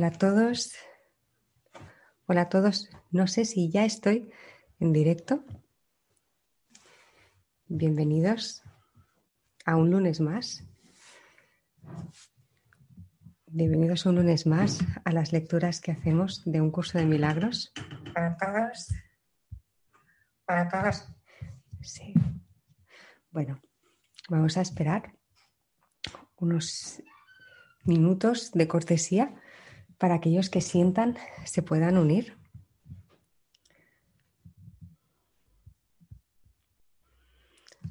Hola a todos. Hola a todos. No sé si ya estoy en directo. Bienvenidos a un lunes más. Bienvenidos a un lunes más a las lecturas que hacemos de un curso de milagros. Para todos. Para todos. Sí. Bueno, vamos a esperar unos minutos de cortesía para aquellos que sientan se puedan unir.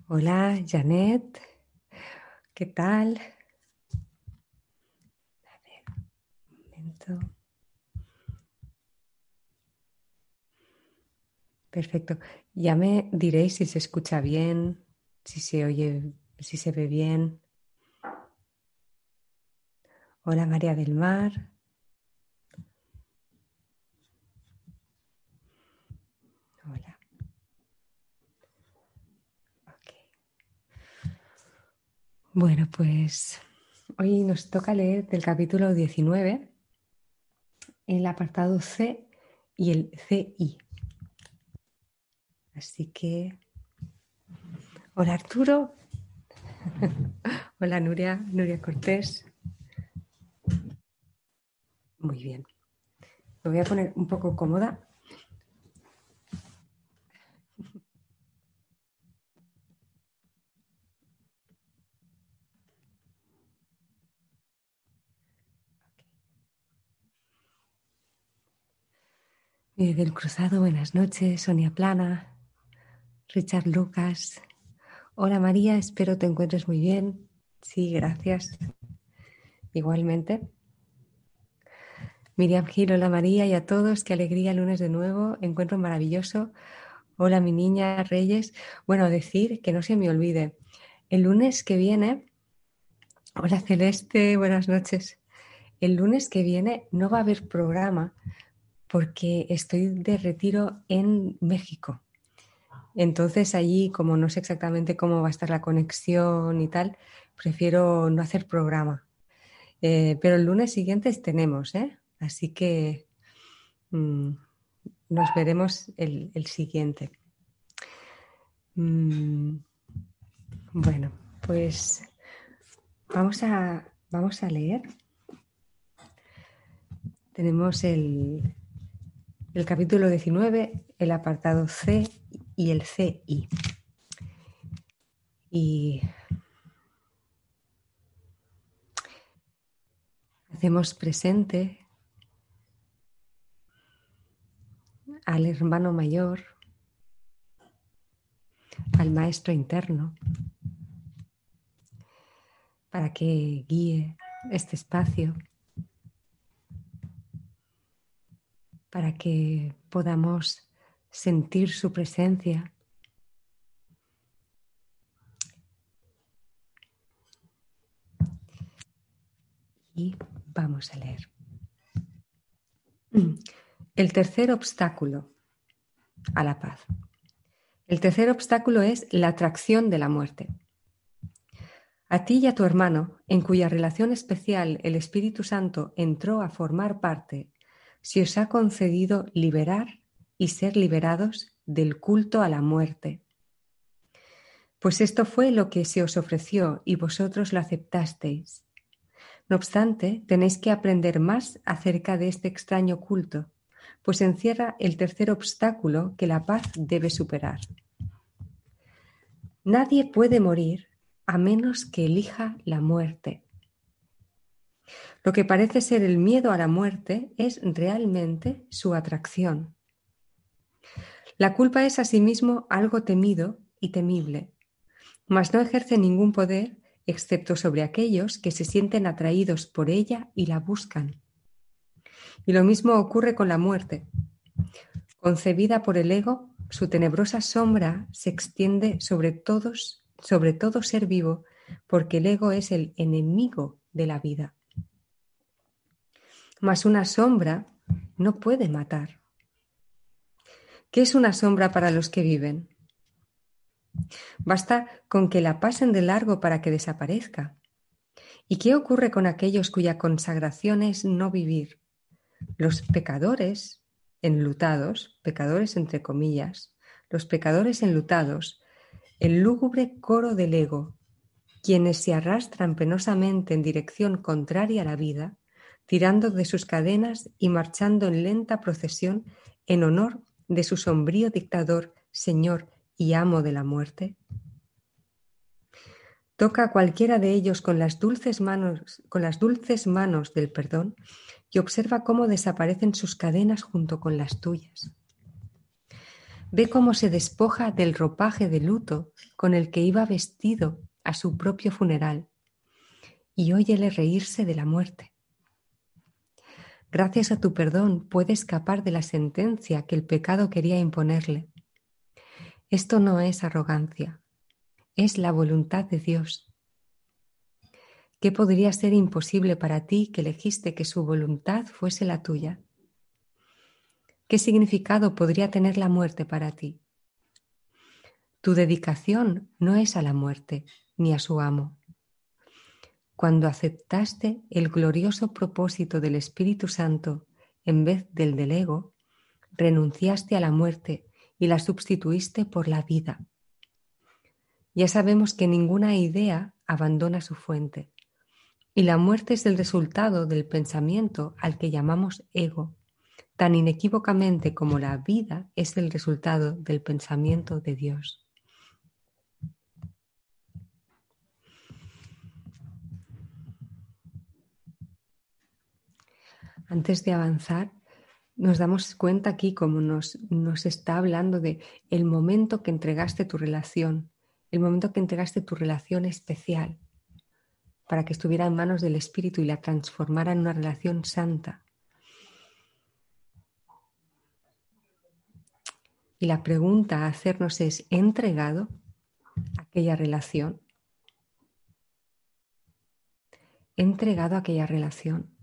Hola, Janet. ¿Qué tal? A ver, un momento. Perfecto. Ya me diréis si se escucha bien, si se oye, si se ve bien. Hola María del Mar. Hola. Bueno, pues hoy nos toca leer del capítulo 19 el apartado C y el CI. Así que, hola Arturo. hola Nuria, Nuria Cortés. Muy bien. Me voy a poner un poco cómoda. Del Cruzado, buenas noches. Sonia Plana, Richard Lucas. Hola María, espero te encuentres muy bien. Sí, gracias. Igualmente. Miriam Gil, hola María y a todos, qué alegría lunes de nuevo, encuentro maravilloso. Hola mi niña Reyes. Bueno, decir que no se me olvide, el lunes que viene, hola Celeste, buenas noches. El lunes que viene no va a haber programa porque estoy de retiro en México. Entonces allí, como no sé exactamente cómo va a estar la conexión y tal, prefiero no hacer programa. Eh, pero el lunes siguiente tenemos, ¿eh? Así que mm, nos veremos el, siguiente. Mm, bueno, pues vamos a, vamos a leer. Tenemos el, el capítulo 19, el apartado C y el CI. Y hacemos presente al hermano mayor, al maestro interno, para que guíe este espacio, para que podamos sentir su presencia. Y vamos a leer. El tercer obstáculo a la paz. El tercer obstáculo es la atracción de la muerte. A ti y a tu hermano, en cuya relación especial el Espíritu Santo entró a formar parte, se os ha concedido liberar y ser liberados del culto a la muerte. Pues esto fue lo que se os ofreció y vosotros lo aceptasteis. No obstante, tenéis que aprender más acerca de este extraño culto pues encierra el tercer obstáculo que la paz debe superar. Nadie puede morir a menos que elija la muerte. Lo que parece ser el miedo a la muerte es realmente su atracción. La culpa es asimismo algo temido y temible, mas no ejerce ningún poder excepto sobre aquellos que se sienten atraídos por ella y la buscan. Y lo mismo ocurre con la muerte. Concebida por el ego, su tenebrosa sombra se extiende sobre todos, sobre todo ser vivo, porque el ego es el enemigo de la vida. Mas una sombra no puede matar. ¿Qué es una sombra para los que viven? Basta con que la pasen de largo para que desaparezca. ¿Y qué ocurre con aquellos cuya consagración es no vivir? Los pecadores enlutados, pecadores entre comillas, los pecadores enlutados, el lúgubre coro del ego, quienes se arrastran penosamente en dirección contraria a la vida, tirando de sus cadenas y marchando en lenta procesión en honor de su sombrío dictador, Señor y amo de la muerte? Toca a cualquiera de ellos con las dulces manos, con las dulces manos del perdón y observa cómo desaparecen sus cadenas junto con las tuyas. Ve cómo se despoja del ropaje de luto con el que iba vestido a su propio funeral y óyele reírse de la muerte. Gracias a tu perdón puede escapar de la sentencia que el pecado quería imponerle. Esto no es arrogancia, es la voluntad de Dios. ¿Qué podría ser imposible para ti que elegiste que su voluntad fuese la tuya? ¿Qué significado podría tener la muerte para ti? Tu dedicación no es a la muerte ni a su amo. Cuando aceptaste el glorioso propósito del Espíritu Santo en vez del del ego, renunciaste a la muerte y la sustituiste por la vida. Ya sabemos que ninguna idea abandona su fuente y la muerte es el resultado del pensamiento al que llamamos ego, tan inequívocamente como la vida es el resultado del pensamiento de Dios. Antes de avanzar, nos damos cuenta aquí como nos, nos está hablando de el momento que entregaste tu relación, el momento que entregaste tu relación especial para que estuviera en manos del Espíritu y la transformara en una relación santa. Y la pregunta a hacernos es, ¿he entregado aquella relación? ¿He entregado aquella relación?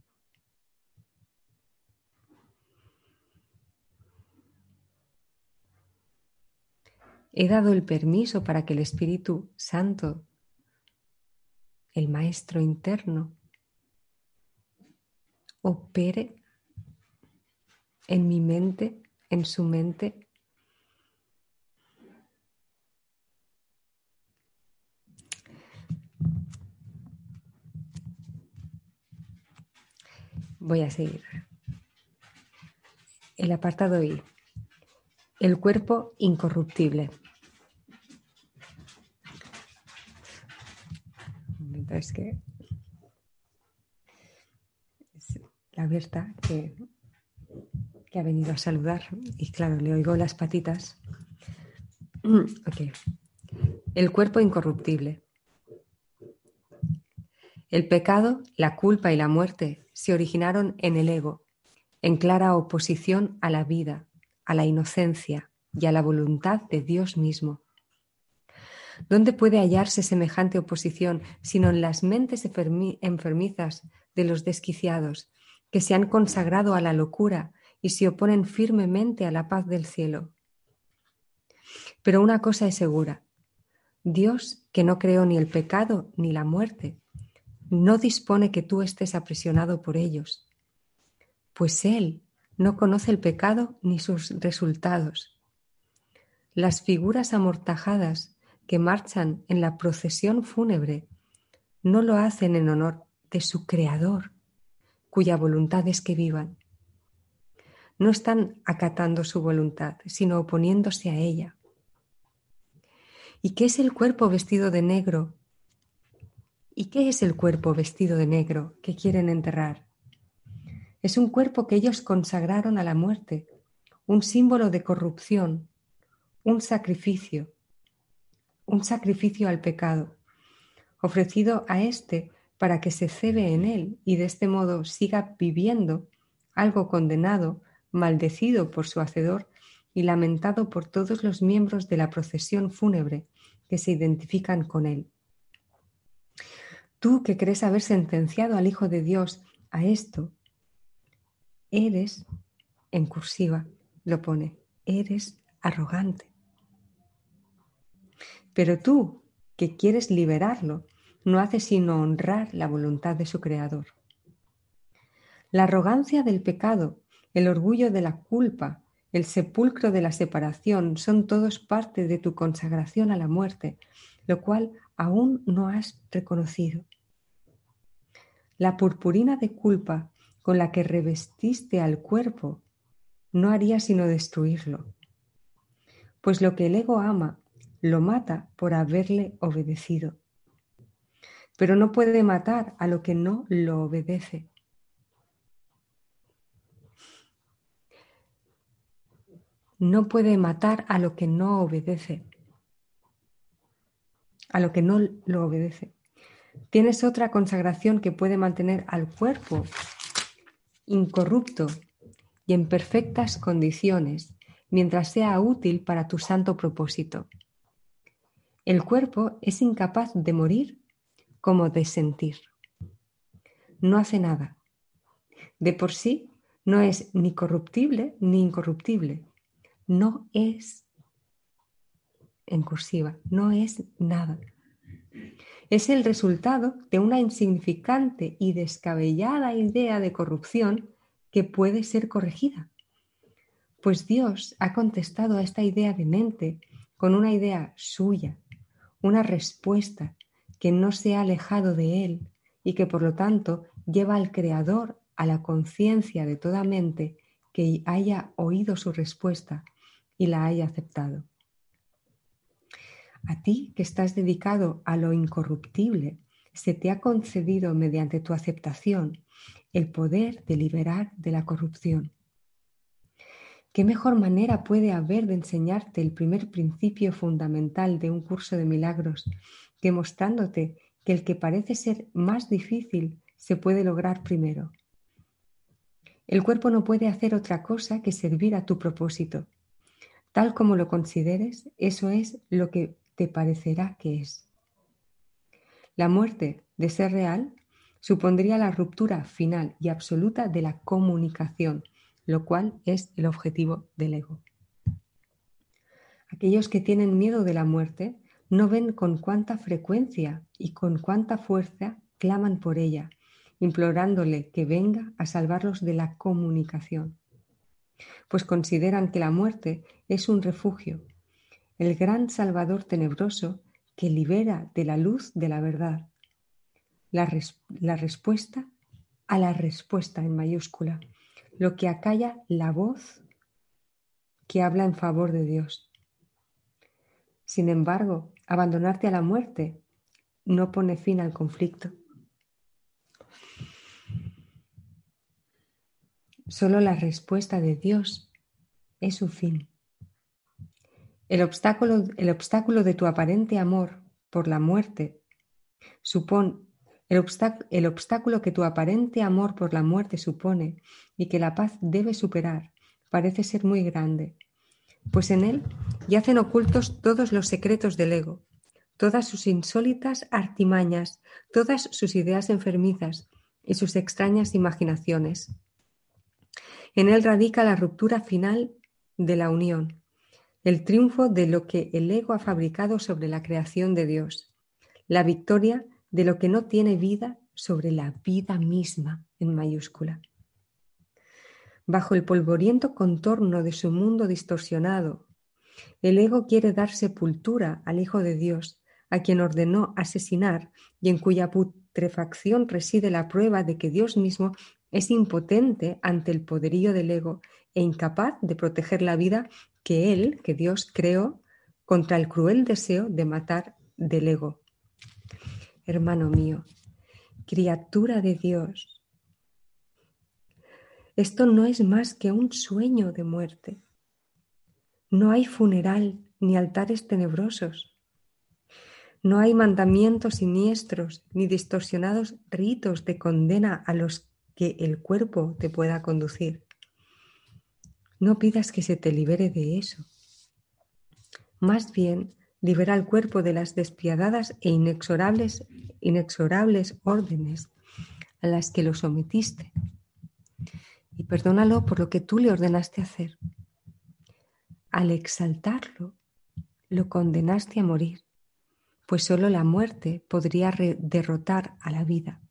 He dado el permiso para que el Espíritu Santo, el Maestro interno, opere en mi mente, en su mente. Voy a seguir. El apartado I. El cuerpo incorruptible. Es que es la Berta que, que, ha venido a saludar y claro, le oigo las patitas. Okay. El cuerpo incorruptible. El pecado, la culpa y la muerte se originaron en el ego, en clara oposición a la vida, a la inocencia y a la voluntad de Dios mismo. ¿Dónde puede hallarse semejante oposición sino en las mentes enfermizas de los desquiciados, que se han consagrado a la locura y se oponen firmemente a la paz del cielo? Pero una cosa es segura, Dios, que no creó ni el pecado ni la muerte, no dispone que tú estés aprisionado por ellos, pues Él no conoce el pecado ni sus resultados. Las figuras amortajadas que marchan en la procesión fúnebre no lo hacen en honor de su Creador, cuya voluntad es que vivan. No están acatando su voluntad, sino oponiéndose a ella. ¿Y qué es el cuerpo vestido de negro? ¿Y qué es el cuerpo vestido de negro que quieren enterrar? Es un cuerpo que ellos consagraron a la muerte, un símbolo de corrupción, un sacrificio, un sacrificio al pecado, ofrecido a éste para que se cebe en él y de este modo siga viviendo algo condenado, maldecido por su hacedor y lamentado por todos los miembros de la procesión fúnebre que se identifican con él. Tú que crees haber sentenciado al Hijo de Dios a esto, eres, en cursiva lo pone, eres arrogante. Pero tú, que quieres liberarlo, no haces sino honrar la voluntad de su Creador. La arrogancia del pecado, el orgullo de la culpa, el sepulcro de la separación son todos parte de tu consagración a la muerte, lo cual aún no has reconocido. La purpurina de culpa con la que revestiste al cuerpo no haría sino destruirlo, pues lo que el ego ama lo mata por haberle obedecido, pero no puede matar a lo que no lo obedece. No puede matar a lo que no obedece, a lo que no lo obedece. Tienes otra consagración que puede mantener al cuerpo incorrupto y en perfectas condiciones mientras sea útil para tu santo propósito. El cuerpo es incapaz de morir como de sentir. No hace nada. De por sí no es ni corruptible ni incorruptible. No es, en cursiva, no es nada es el resultado de una insignificante y descabellada idea de corrupción que puede ser corregida. Pues Dios ha contestado a esta idea de mente con una idea suya, una respuesta que no se ha alejado de Él y que por lo tanto lleva al Creador a la conciencia de toda mente que haya oído su respuesta y la haya aceptado. A ti que estás dedicado a lo incorruptible, se te ha concedido mediante tu aceptación el poder de liberar de la corrupción. ¿Qué mejor manera puede haber de enseñarte el primer principio fundamental de un curso de milagros que mostrándote que el que parece ser más difícil se puede lograr primero? El cuerpo no puede hacer otra cosa que servir a tu propósito. Tal como lo consideres, eso es lo que te parecerá que es. La muerte, de ser real, supondría la ruptura final y absoluta de la comunicación, lo cual es el objetivo del ego. Aquellos que tienen miedo de la muerte no ven con cuánta frecuencia y con cuánta fuerza claman por ella, implorándole que venga a salvarlos de la comunicación, pues consideran que la muerte es un refugio, el gran Salvador tenebroso que libera de la luz de la verdad. La, respuesta a la respuesta en mayúscula, lo que acalla la voz que habla en favor de Dios. Sin embargo, abandonarte a la muerte no pone fin al conflicto. Solo la respuesta de Dios es su fin. El obstáculo, el obstáculo de tu aparente amor por la muerte supone el, obstáculo que tu aparente amor por la muerte supone y que la paz debe superar parece ser muy grande, pues en él yacen ocultos todos los secretos del ego, todas sus insólitas artimañas, todas sus ideas enfermizas y sus extrañas imaginaciones. En él radica la ruptura final de la unión, el triunfo de lo que el ego ha fabricado sobre la creación de Dios, la victoria de lo que no tiene vida sobre la vida misma en mayúscula. Bajo el polvoriento contorno de su mundo distorsionado, el ego quiere dar sepultura al Hijo de Dios, a quien ordenó asesinar y en cuya putrefacción reside la prueba de que Dios mismo es impotente ante el poderío del ego e incapaz de proteger la vida que Él, que Dios creó, contra el cruel deseo de matar del ego. Hermano mío, criatura de Dios, esto no es más que un sueño de muerte. No hay funeral ni altares tenebrosos. No hay mandamientos siniestros ni distorsionados ritos de condena a los que el cuerpo te pueda conducir. No pidas que se te libere de eso. Más bien, libera al cuerpo de las despiadadas e inexorables, órdenes a las que lo sometiste. Y perdónalo por lo que tú le ordenaste hacer. Al exaltarlo, lo condenaste a morir, pues solo la muerte podría derrotar a la vida.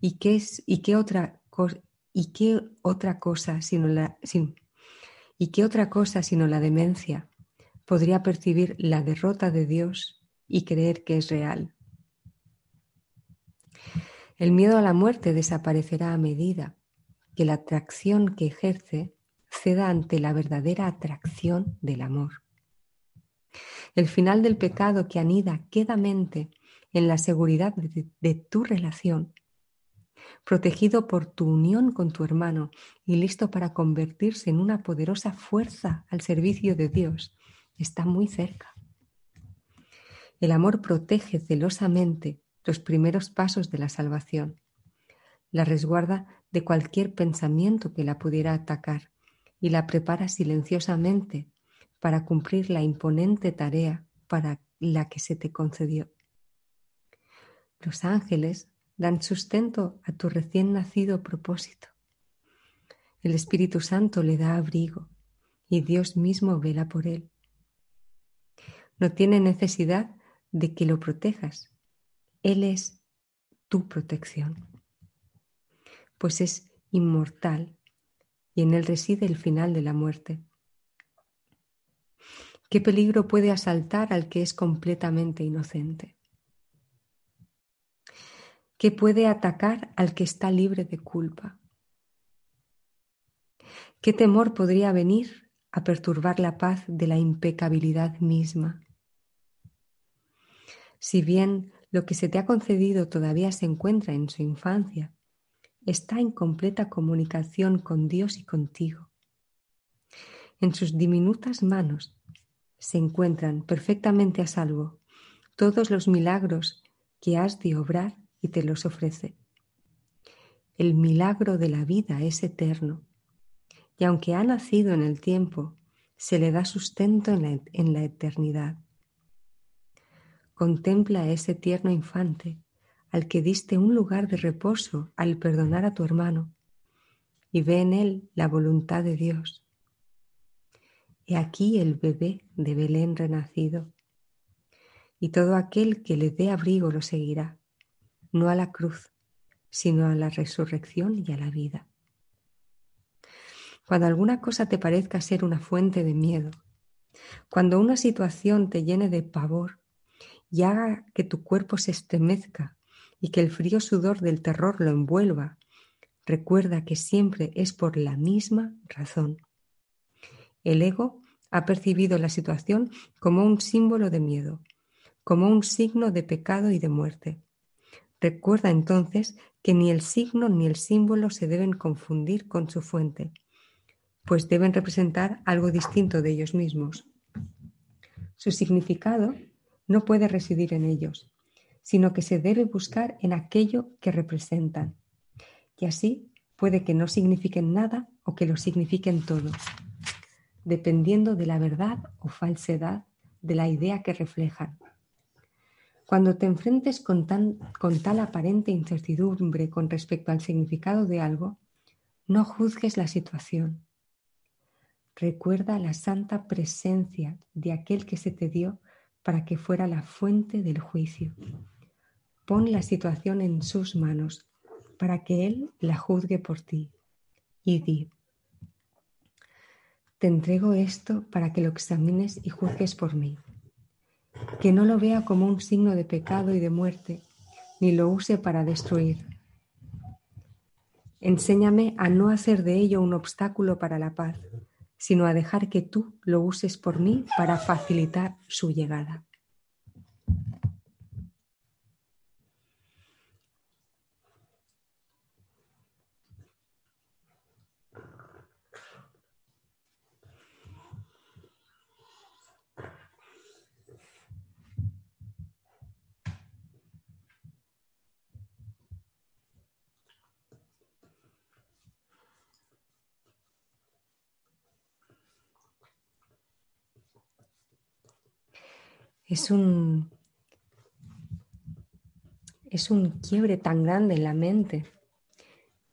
¿Y qué, es, ¿Y qué otra ¿y qué otra cosa sino la, ¿y qué otra cosa sino la demencia podría percibir la derrota de Dios y creer que es real? El miedo a la muerte desaparecerá a medida que la atracción que ejerce ceda ante la verdadera atracción del amor. El final del pecado que anida quedamente en la seguridad de, de, tu relación, protegido por tu unión con tu hermano y listo para convertirse en una poderosa fuerza al servicio de Dios, está muy cerca. El amor protege celosamente los primeros pasos de la salvación, la resguarda de cualquier pensamiento que la pudiera atacar y la prepara silenciosamente para cumplir la imponente tarea para la que se te concedió. Los ángeles dan sustento a tu recién nacido propósito. El Espíritu Santo le da abrigo y Dios mismo vela por él. No tiene necesidad de que lo protejas. Él es tu protección, pues es inmortal y en él reside el final de la muerte. ¿Qué peligro puede asaltar al que es completamente inocente? ¿Qué puede atacar al que está libre de culpa? ¿Qué temor podría venir a perturbar la paz de la impecabilidad misma? Si bien lo que se te ha concedido todavía se encuentra en su infancia, está en completa comunicación con Dios y contigo. En sus diminutas manos se encuentran perfectamente a salvo todos los milagros que has de obrar y te los ofrece. El milagro de la vida es eterno y aunque ha nacido en el tiempo, se le da sustento en la, en la eternidad. Contempla a ese tierno infante al que diste un lugar de reposo al perdonar a tu hermano y ve en él la voluntad de Dios He aquí el bebé de Belén renacido, y todo aquel que le dé abrigo lo seguirá, no a la cruz, sino a la resurrección y a la vida. Cuando alguna cosa te parezca ser una fuente de miedo, cuando una situación te llene de pavor y haga que tu cuerpo se estremezca y que el frío sudor del terror lo envuelva, recuerda que siempre es por la misma razón. El ego ha percibido la situación como un símbolo de miedo, como un signo de pecado y de muerte. Recuerda entonces que ni el signo ni el símbolo se deben confundir con su fuente, pues deben representar algo distinto de ellos mismos. Su significado no puede residir en ellos, sino que se debe buscar en aquello que representan. Y así puede que no signifiquen nada o que lo signifiquen todo dependiendo de la verdad o falsedad de la idea que reflejan. Cuando te enfrentes con, con tal aparente incertidumbre con respecto al significado de algo, no juzgues la situación. Recuerda la santa presencia de aquel que se te dio para que fuera la fuente del juicio. Pon la situación en sus manos para que Él la juzgue por ti y di, te entrego esto para que lo examines y juzgues por mí. Que no lo vea como un signo de pecado y de muerte, ni lo use para destruir. Enséñame a no hacer de ello un obstáculo para la paz, sino a dejar que tú lo uses por mí para facilitar su llegada. Es un, es un quiebre tan grande en la mente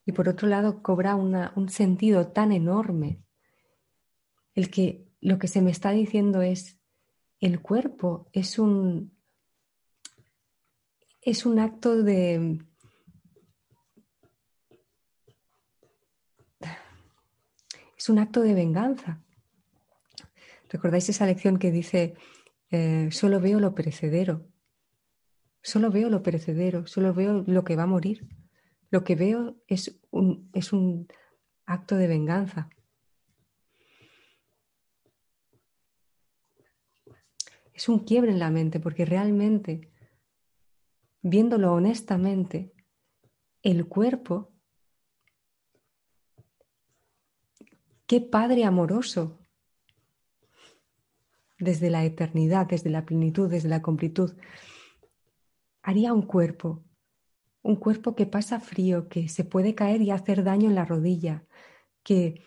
y por otro lado cobra un sentido tan enorme. El que lo que se me está diciendo es, el cuerpo es un, es un acto de, es un acto de venganza. ¿Recordáis esa lección que dice, eh, solo veo lo perecedero? Solo veo lo perecedero, solo veo lo que va a morir. Lo que veo es un, es un acto de venganza. Es un quiebre en la mente porque realmente, viéndolo honestamente, el cuerpo, qué padre amoroso desde la eternidad, desde la plenitud, desde la completud, haría un cuerpo, un cuerpo que pasa frío, que se puede caer y hacer daño en la rodilla, que,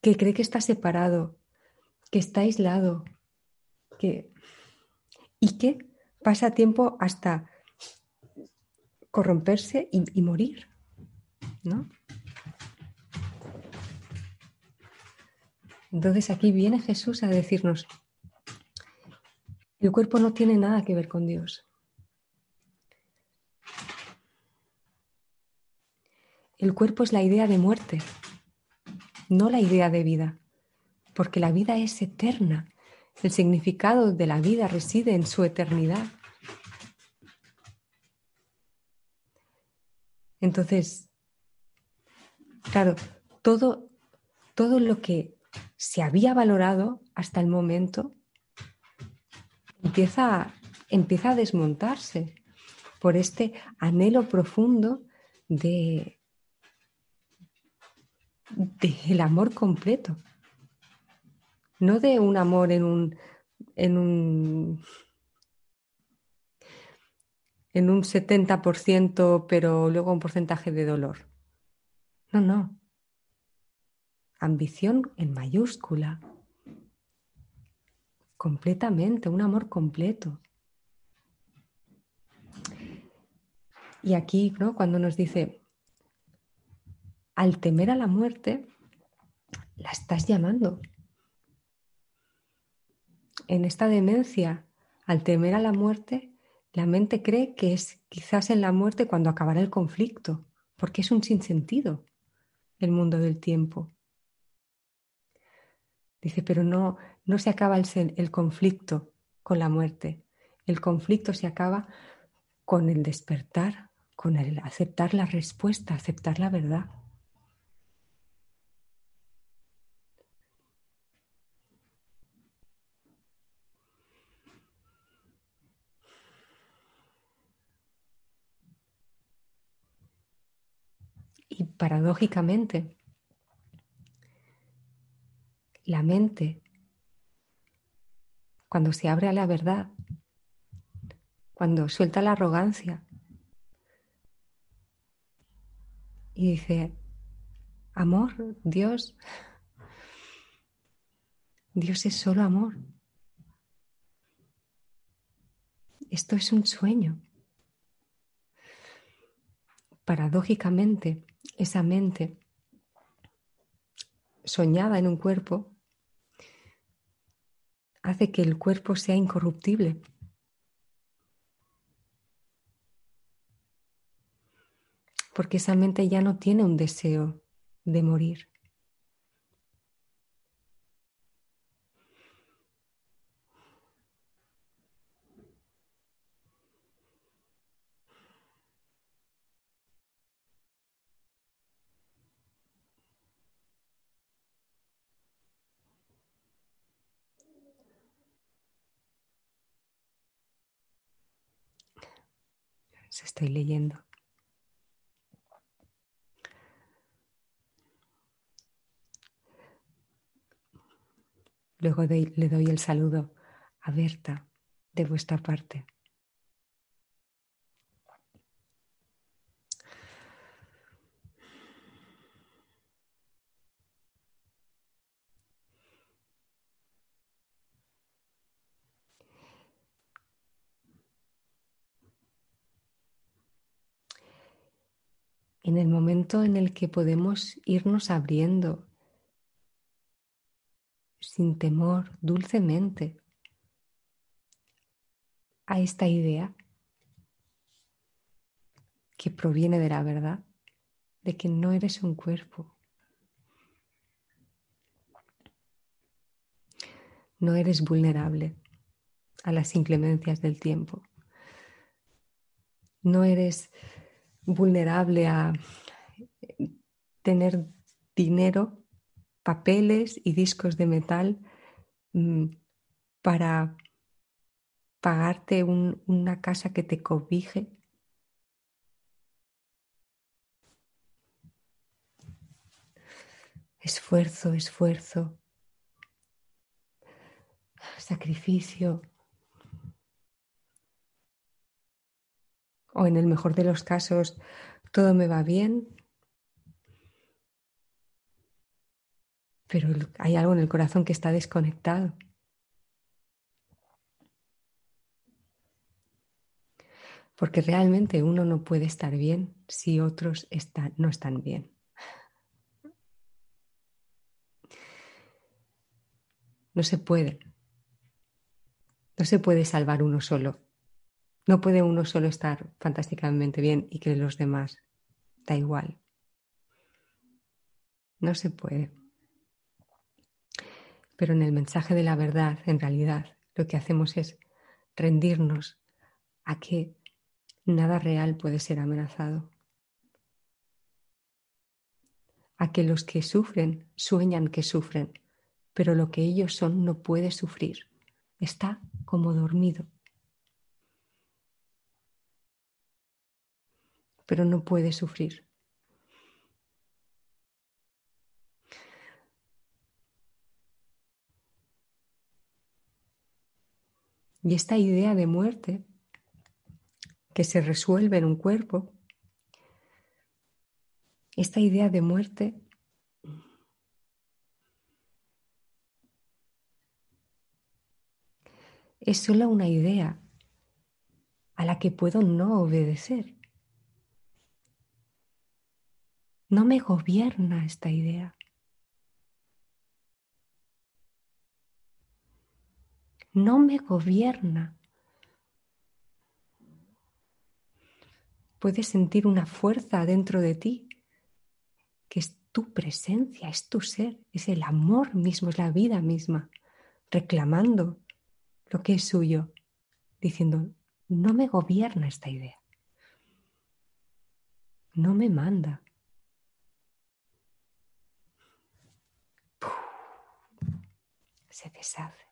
que cree que está separado, que está aislado, que, y que pasa tiempo hasta corromperse y, y morir, ¿no? Entonces aquí viene Jesús a decirnos, el cuerpo no tiene nada que ver con Dios. El cuerpo es la idea de muerte, no la idea de vida, porque la vida es eterna. El significado de la vida reside en su eternidad. Entonces, claro, todo, todo lo que se había valorado hasta el momento empieza, empieza a desmontarse por este anhelo profundo de, del amor completo, no de un amor en un, en un, en un 70%, pero luego un porcentaje de dolor. No, no ambición en mayúscula, completamente, un amor completo. Y aquí, ¿no? cuando nos dice, al temer a la muerte, la estás llamando. En esta demencia, al temer a la muerte, la mente cree que es quizás en la muerte cuando acabará el conflicto, porque es un sinsentido el mundo del tiempo. Dice, pero no, no se acaba el, el conflicto con la muerte. El conflicto se acaba con el despertar, con el aceptar la respuesta, aceptar la verdad. Y paradójicamente, la mente, cuando se abre a la verdad, cuando suelta la arrogancia y dice, amor, Dios, Dios es solo amor. Esto es un sueño. Paradójicamente, esa mente soñada en un cuerpo hace que el cuerpo sea incorruptible. Porque esa mente ya no tiene un deseo de morir. Se estoy leyendo. Luego le doy el saludo a Berta de vuestra parte. en el momento en el que podemos irnos abriendo sin temor, dulcemente, a esta idea que proviene de la verdad, de que no eres un cuerpo. No eres vulnerable a las inclemencias del tiempo. No eres vulnerable a tener dinero, papeles y discos de metal mm, para pagarte una casa que te cobije. Esfuerzo, esfuerzo, sacrificio. O en el mejor de los casos, todo me va bien, pero hay algo en el corazón que está desconectado. Porque realmente uno no puede estar bien si otros no están bien. No se puede. No se puede salvar uno solo. No puede uno solo estar fantásticamente bien y que los demás da igual. No se puede. Pero en el mensaje de la verdad, en realidad, lo que hacemos es rendirnos a que nada real puede ser amenazado. A que los que sufren sueñan que sufren, pero lo que ellos son no puede sufrir. Está como dormido. Pero no puede sufrir. Y esta idea de muerte que se resuelve en un cuerpo, esta idea de muerte es solo una idea a la que puedo no obedecer. No me gobierna esta idea. no me gobierna. Puedes sentir una fuerza dentro de ti, que es tu presencia, es tu ser, es el amor mismo, es la vida misma, reclamando lo que es suyo, diciendo, no me gobierna esta idea, no me manda. Se deshace.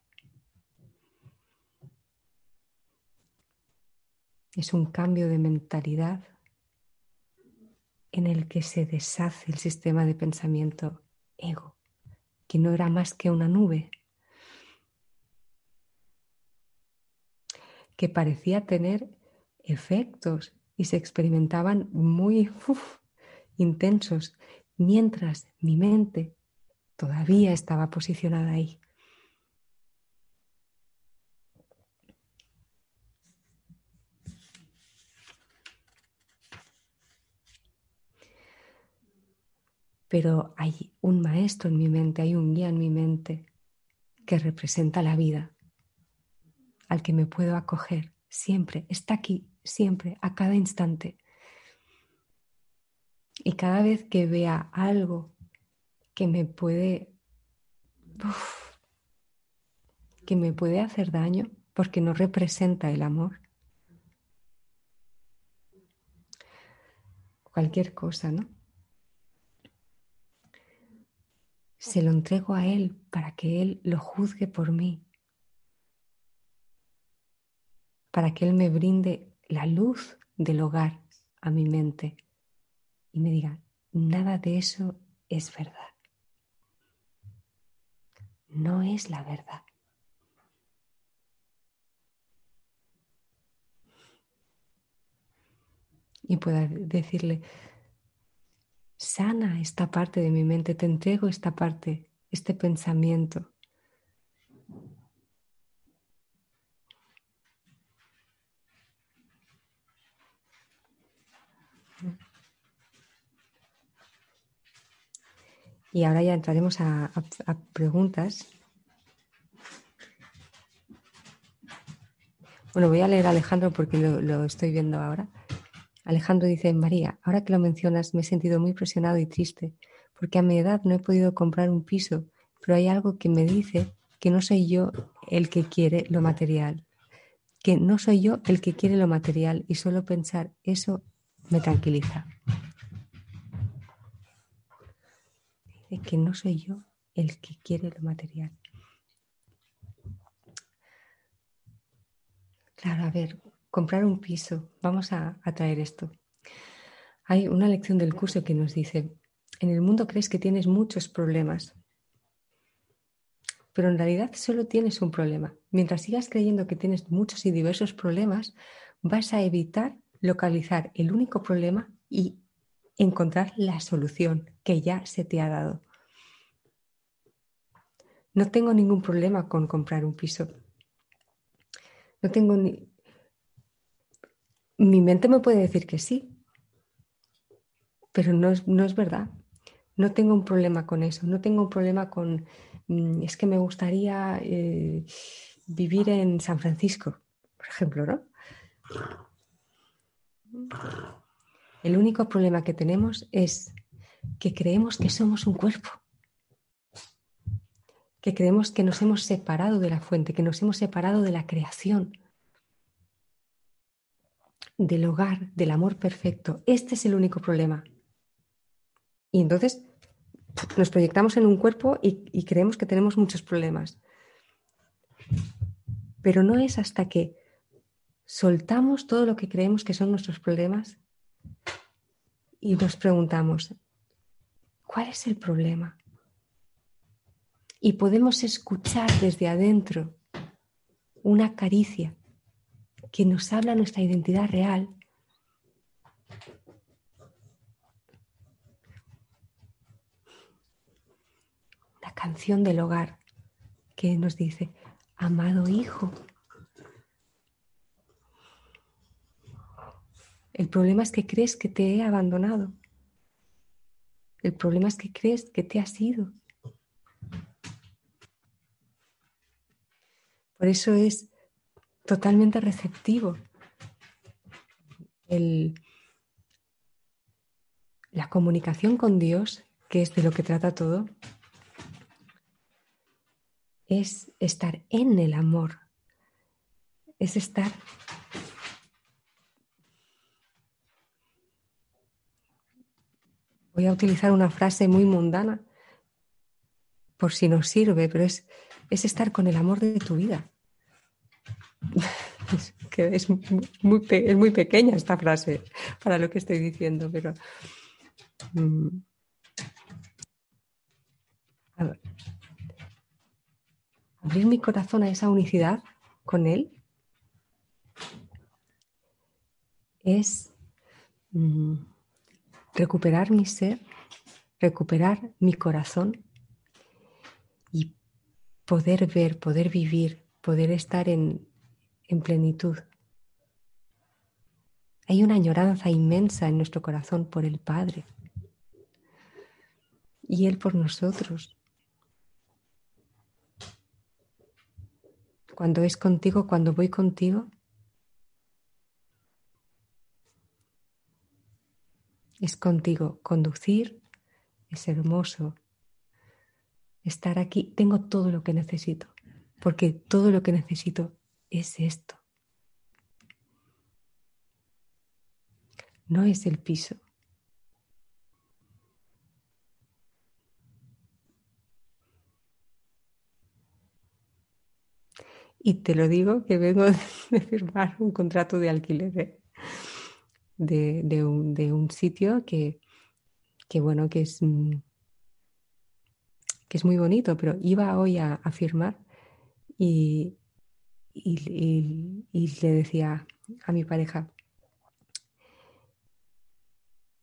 Es un cambio de mentalidad en el que se deshace el sistema de pensamiento ego, que no era más que una nube, que parecía tener efectos y se experimentaban muy intensos, mientras mi mente todavía estaba posicionada ahí. Pero hay un maestro en mi mente, hay un guía en mi mente que representa la vida, al que me puedo acoger siempre, está aquí, siempre, a cada instante. Y cada vez que vea algo que me puede, que me puede hacer daño porque no representa el amor, cualquier cosa, ¿no? Se lo entrego a Él para que Él lo juzgue por mí, para que Él me brinde la luz del hogar a mi mente y me diga, nada de eso es verdad. No es la verdad. Y pueda decirle, sana esta parte de mi mente, te entrego esta parte, este pensamiento. Y ahora ya entraremos a, preguntas. Bueno, voy a leer a Alejandro porque lo estoy viendo ahora. Alejandro dice, María, ahora que lo mencionas me he sentido muy presionado y triste, porque a mi edad no he podido comprar un piso, pero hay algo que me dice que no soy yo el que quiere lo material, que no soy yo el que quiere lo material y solo pensar eso me tranquiliza. que no soy yo el que quiere lo material. Claro, a ver, comprar un piso, vamos a, traer esto. Hay una lección del curso que nos dice, en el mundo crees que tienes muchos problemas, pero en realidad solo tienes un problema. Mientras sigas creyendo que tienes muchos y diversos problemas, vas a evitar localizar el único problema y encontrar la solución que ya se te ha dado. No tengo ningún problema con comprar un piso. No tengo ni... Mi mente me puede decir que sí, pero no es, no es verdad. No tengo un problema con eso. No tengo un problema con... Mm, es que me gustaría eh, vivir en San Francisco, por ejemplo, ¿no? El único problema que tenemos es que creemos que somos un cuerpo, que creemos que nos hemos separado de la fuente, que nos hemos separado de la creación, del hogar, del amor perfecto. Este es el único problema. Y entonces nos proyectamos en un cuerpo y, creemos que tenemos muchos problemas. Pero no es hasta que soltamos todo lo que creemos que son nuestros problemas y nos preguntamos, ¿cuál es el problema? Y podemos escuchar desde adentro una caricia que nos habla nuestra identidad real. Una canción del hogar que nos dice, amado hijo, El problema es que crees que te he abandonado. El problema es que crees que te has ido. Por eso es totalmente receptivo la comunicación con Dios, que es de lo que trata todo, es estar en el amor, es estar Voy a utilizar una frase muy mundana, por si nos sirve, pero es, es estar con el amor de tu vida. Es, que es, muy, es muy pequeña esta frase para lo que estoy diciendo, pero... Mm, abrir mi corazón a esa unicidad con Él es mm, recuperar mi ser, recuperar mi corazón y poder ver, poder vivir, poder estar en, en plenitud. Hay una añoranza inmensa en nuestro corazón por el Padre y Él por nosotros. Cuando es contigo, cuando voy contigo, es contigo. Conducir es hermoso. Estar aquí, tengo todo lo que necesito, porque todo lo que necesito es esto. No es el piso. Y te lo digo que vengo de firmar un contrato de alquiler. ¿eh? de, un, sitio que, bueno, que es, mm, que es muy bonito, pero iba hoy a, firmar y, y, le decía a mi pareja,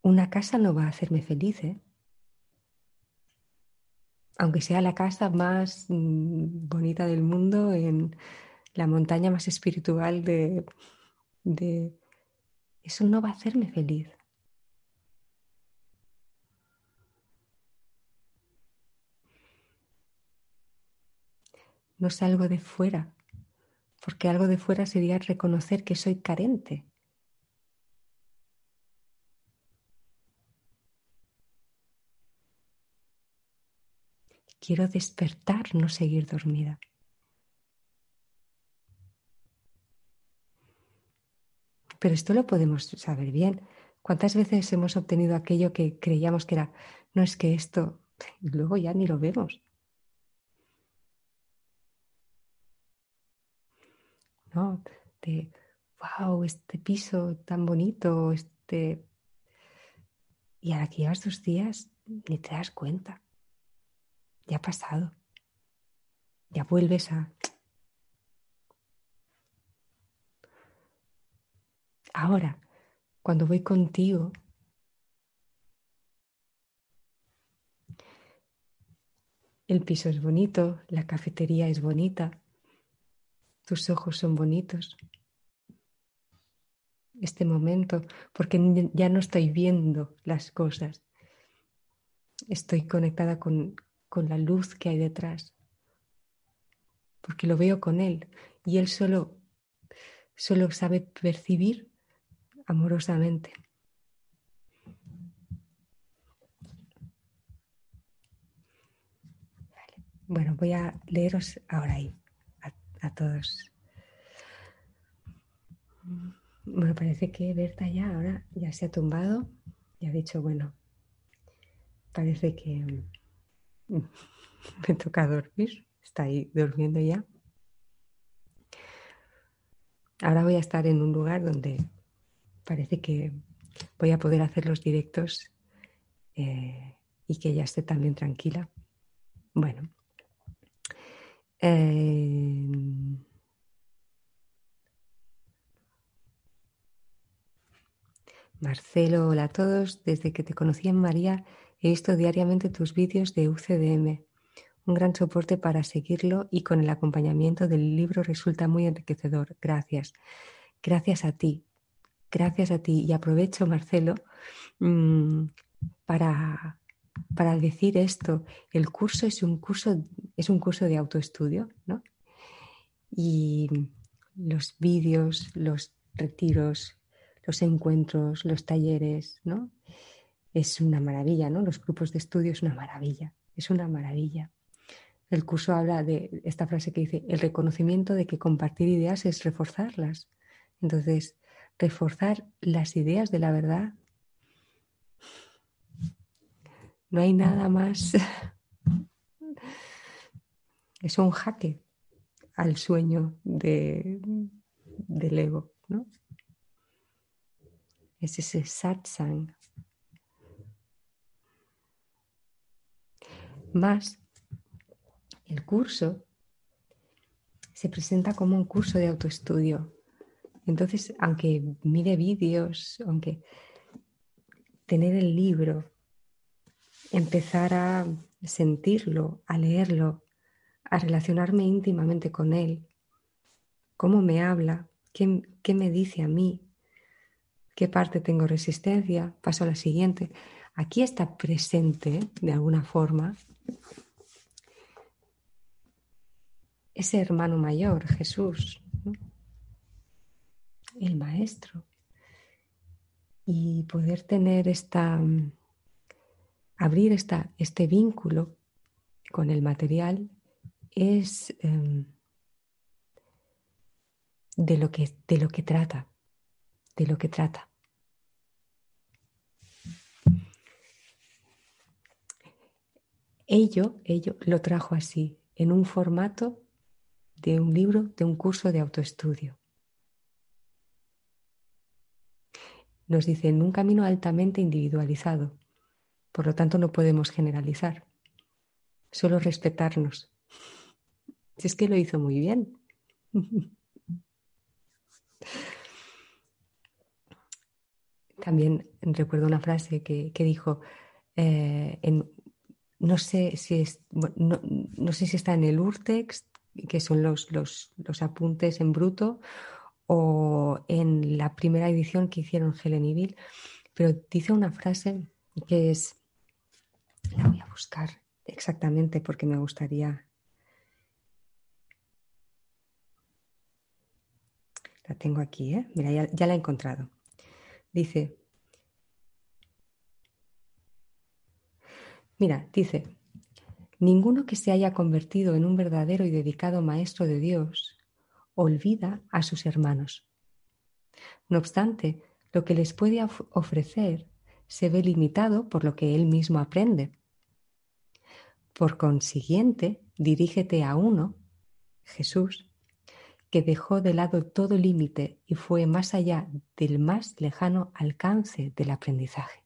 una casa no va a hacerme feliz, ¿eh? aunque sea la casa más mm, bonita del mundo, en la montaña más espiritual de, eso no va a hacerme feliz. No salgo de fuera, porque algo de fuera sería reconocer que soy carente. quiero despertar, no seguir dormida. Pero esto lo podemos saber bien. ¿Cuántas veces hemos obtenido aquello que creíamos que era, no es que esto, luego ya ni lo vemos? ¿No? De, wow, este piso tan bonito, este... Y ahora que llevas dos días, ni te das cuenta. Ya ha pasado. Ya vuelves a... Ahora, cuando voy contigo, el piso es bonito, la cafetería es bonita, tus ojos son bonitos. Este momento, porque ya no estoy viendo las cosas, estoy conectada con, con la luz que hay detrás, porque lo veo con él y él solo, solo sabe percibir amorosamente. Bueno, voy a leeros ahora ahí a, todos. Bueno, parece que Berta ya ahora ya se ha tumbado y ha dicho, bueno, parece que me toca dormir. Está ahí durmiendo ya. Ahora voy a estar en un lugar donde parece que voy a poder hacer los directos eh, y que ella esté también tranquila. Bueno. Eh, Marcelo, hola a todos. Desde que te conocí en María he visto diariamente tus vídeos de UCDM. Un gran soporte para seguirlo y con el acompañamiento del libro resulta muy enriquecedor. Gracias. Gracias a ti gracias a ti y aprovecho, Marcelo, mm, para, para decir esto. El curso es un curso, es un curso de autoestudio, ¿no? Y los vídeos, los retiros, los encuentros, los talleres, ¿no? Es una maravilla, ¿no? Los grupos de estudio es una maravilla, es una maravilla. El curso habla de esta frase que dice, el reconocimiento de que compartir ideas es reforzarlas. Entonces, reforzar las ideas de la verdad. No hay nada más. Es un jaque al sueño de, del ego, ¿no? Es ese satsang. Más, el curso se presenta como un curso de autoestudio, entonces, aunque mire vídeos, aunque tener el libro, empezar a sentirlo, a leerlo, a relacionarme íntimamente con él, cómo me habla, qué, qué me dice a mí, qué parte tengo resistencia, paso a la siguiente. Aquí está presente, de alguna forma, ese hermano mayor, Jesús, el maestro. Y poder tener esta, abrir esta, este vínculo con el material es em, de, lo que, de lo que trata, de lo que trata. Ello, ello lo trajo así, en un formato de un libro, de un curso de autoestudio. nos dice en un camino altamente individualizado. Por lo tanto, no podemos generalizar, solo respetarnos. Si es que lo hizo muy bien. También recuerdo una frase que, dijo, eh, no, sé si no, sé si está en el Urtext, que son los, los, los apuntes en bruto, o en la primera edición que hicieron Helen y Bill, pero dice una frase que es, buscar exactamente porque me gustaría... La tengo aquí, ¿eh? Mira, ya, ya la he encontrado. Dice, mira, dice, Ninguno que se haya convertido en un verdadero y dedicado maestro de Dios olvida a sus hermanos. No obstante, lo que les puede ofrecer se ve limitado por lo que él mismo aprende. Por consiguiente, dirígete a uno, Jesús, que dejó de lado todo límite y fue más allá del más lejano alcance del aprendizaje.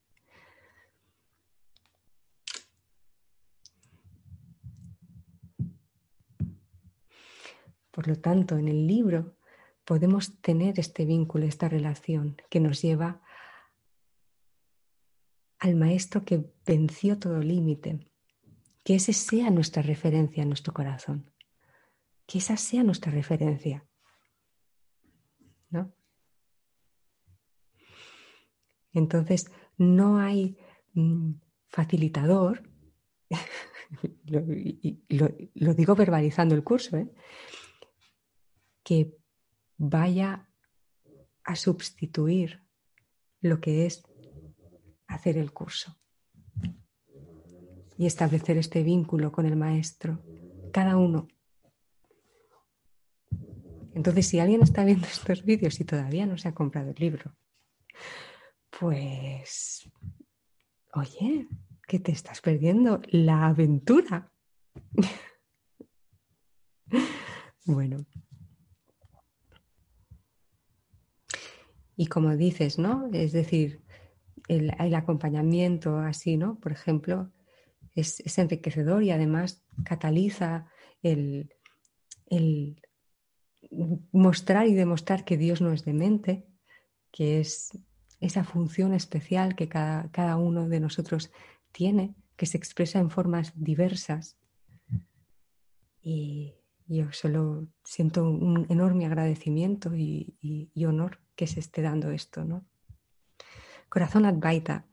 Por lo tanto, en el libro podemos tener este vínculo, esta relación que nos lleva al maestro que venció todo límite, que ese sea nuestra referencia en nuestro corazón que esa sea nuestra referencia. ¿no? Entonces, no hay mm, facilitador, lo, digo verbalizando el curso, ¿eh? que vaya a sustituir lo que es hacer el curso y establecer este vínculo con el maestro, cada uno entonces, si alguien está viendo estos vídeos y todavía no se ha comprado el libro, pues, oye, que te estás perdiendo la aventura. bueno. Y como dices, ¿no? Es decir, el, acompañamiento así, ¿no? Por ejemplo, es, enriquecedor y además cataliza el, el mostrar y demostrar que Dios no es demente, que es esa función especial que cada, uno de nosotros tiene, que se expresa en formas diversas. Y yo solo siento un enorme agradecimiento y, honor que se esté dando esto, ¿no? Corazón Advaita.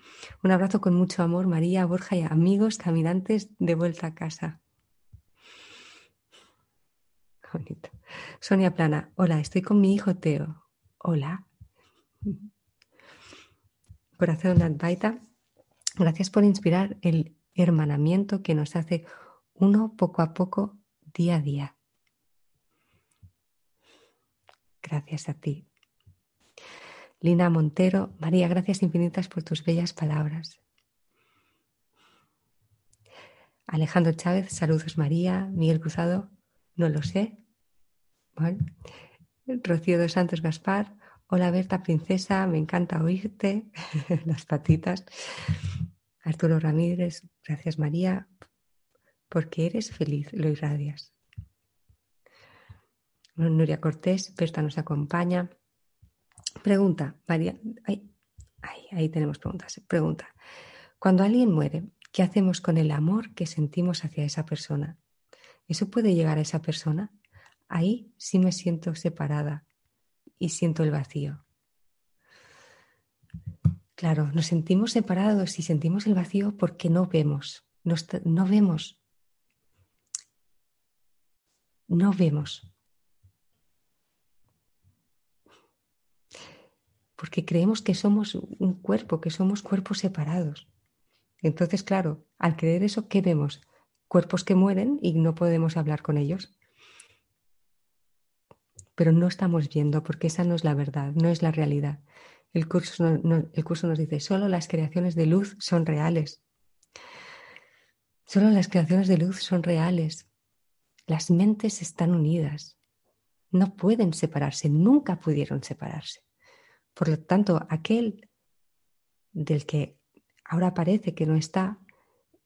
Un abrazo con mucho amor, María, Borja y amigos caminantes de vuelta a casa. Sonia Plana, hola, estoy con mi hijo Teo. Hola. Corazón Advaita, gracias por inspirar el hermanamiento que nos hace uno poco a poco, día a día. Gracias a ti. Lina Montero, María, gracias infinitas por tus bellas palabras. Alejandro Chávez, saludos María. Miguel Cruzado, no lo sé. Rocío dos Santos Gaspar. Hola Berta, princesa, me encanta oírte. Las patitas. Arturo Ramírez, gracias María, porque eres feliz, lo irradias. Nuria Cortés, Berta nos acompaña. Pregunta, María, ahí, ahí tenemos preguntas. Pregunta, cuando alguien muere, ¿qué hacemos con el amor que sentimos hacia esa persona? ¿Eso puede llegar a esa persona? Ahí sí me siento separada y siento el vacío. Claro, nos sentimos separados y sentimos el vacío porque no vemos, no, vemos, no vemos. Porque creemos que somos un cuerpo, que somos cuerpos separados. Entonces, claro, al creer eso, ¿qué vemos? Cuerpos que mueren y no podemos hablar con ellos pero no estamos viendo porque esa no es la verdad, no es la realidad. El curso, curso nos dice, solo las creaciones de luz son reales. Solo las creaciones de luz son reales. Las mentes están unidas. No pueden separarse, nunca pudieron separarse. Por lo tanto, aquel del que ahora parece que no está,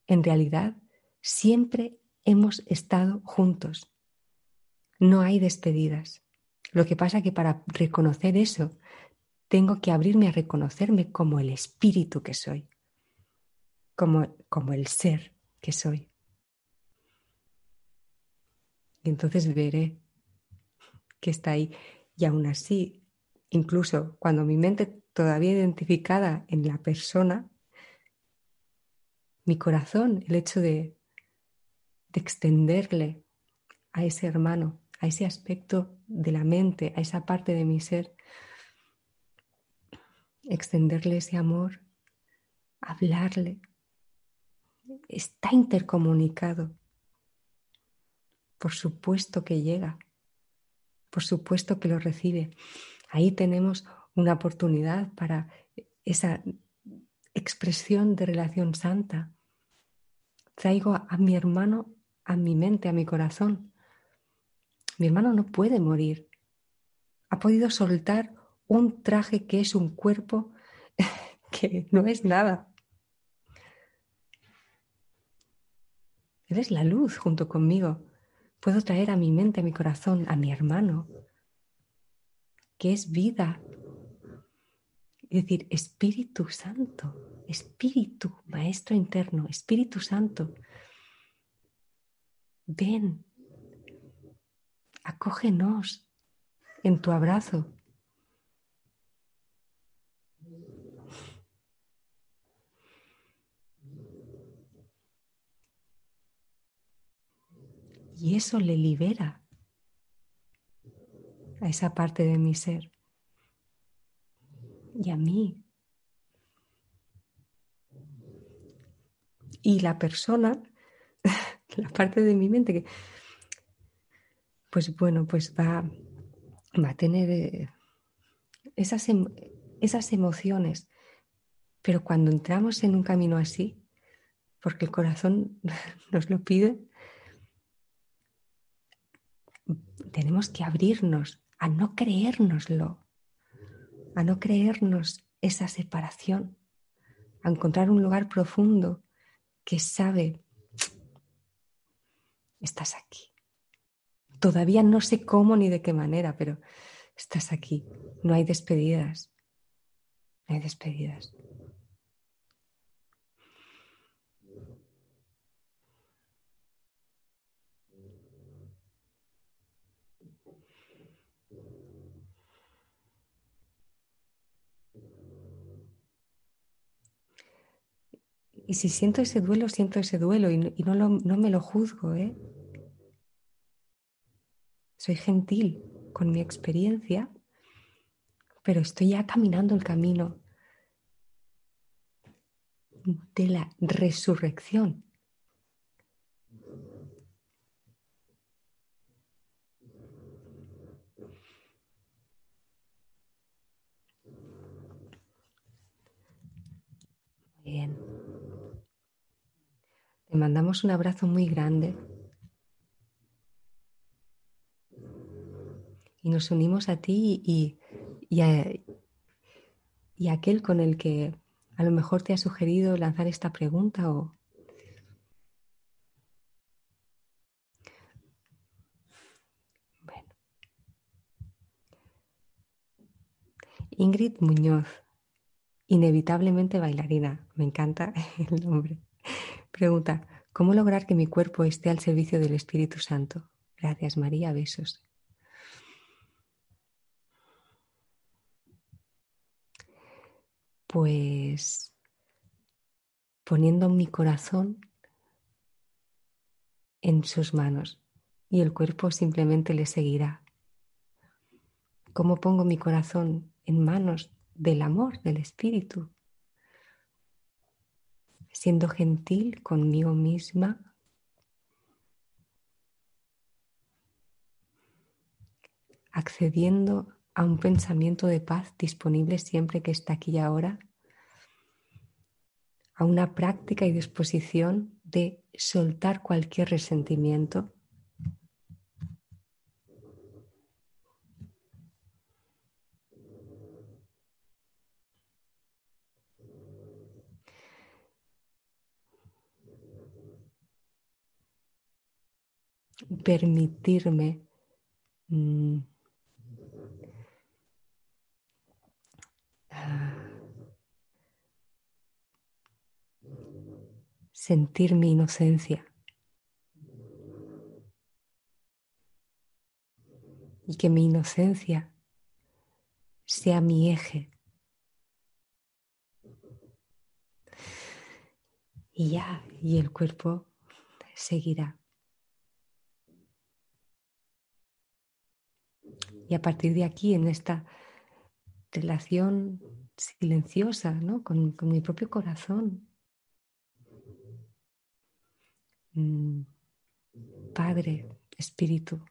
en realidad siempre hemos estado juntos. No hay despedidas. Lo que pasa es que para reconocer eso, tengo que abrirme a reconocerme como el espíritu que soy, como, como el ser que soy. Y entonces veré que está ahí. Y aún así, incluso cuando mi mente todavía identificada en la persona, mi corazón, el hecho de, de extenderle a ese hermano a ese aspecto de la mente, a esa parte de mi ser, extenderle ese amor, hablarle. Está intercomunicado Por supuesto que llega. Por supuesto que lo recibe. Ahí tenemos una oportunidad para esa expresión de relación santa. Traigo a, mi hermano a mi mente, a mi corazón. Mi hermano no puede morir. Ha podido soltar un traje que es un cuerpo que no es nada. Eres la luz junto conmigo. Puedo traer a mi mente, a mi corazón, a mi hermano, que es vida. Es decir, Espíritu Santo, Espíritu, Maestro interno, Espíritu Santo. Ven, acógenos en tu abrazo. Y eso le libera a esa parte de mi ser y a mí. Y la persona, la parte de mi mente que, pues bueno, pues va, va a tener eh, esas, em, esas emociones. Pero cuando entramos en un camino así, porque el corazón nos lo pide, tenemos que abrirnos a no creérnoslo, a no creernos esa separación, a encontrar un lugar profundo que sabe, estás aquí. Todavía no sé cómo ni de qué manera, pero estás aquí. No hay despedidas. No hay despedidas. Y si siento ese duelo, siento ese duelo y, no, no me lo juzgo. ¿eh? Soy gentil con mi experiencia, pero estoy ya caminando el camino de la resurrección. Bien. Te mandamos un abrazo muy grande y nos unimos a ti y, a, y a aquel con el que a lo mejor te ha sugerido lanzar esta pregunta o, Ingrid Muñoz, inevitablemente bailarina. Me encanta el nombre. Pregunta, ¿cómo lograr que mi cuerpo esté al servicio del Espíritu Santo? Gracias María, besos. Pues poniendo mi corazón en sus manos y el cuerpo simplemente le seguirá. ¿Cómo pongo mi corazón en manos del amor, del Espíritu? Siendo gentil conmigo misma. accediendo a un pensamiento de paz disponible siempre que está aquí y ahora, a una práctica y disposición de soltar cualquier resentimiento permitirme mm, sentir mi inocencia y que mi inocencia sea mi eje. Y ya, y el cuerpo seguirá. Y a partir de aquí, en esta relación silenciosa con, mi propio corazón, mm, Padre, espíritu,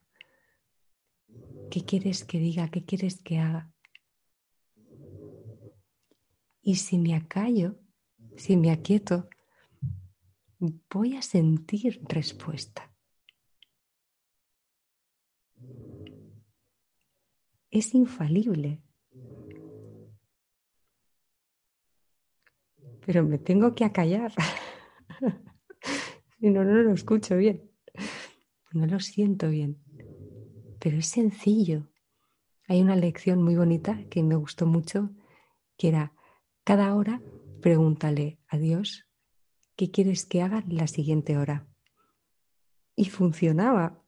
¿qué quieres que diga? ¿Qué quieres que haga? Y si me acallo, si me aquieto, voy a sentir respuesta. Es infalible. Pero me tengo que acallar. si no, no lo escucho bien. No lo siento bien. Pero es sencillo. Hay una lección muy bonita que me gustó mucho, que era, cada hora pregúntale a Dios ¿qué quieres que haga la siguiente hora? Y funcionaba.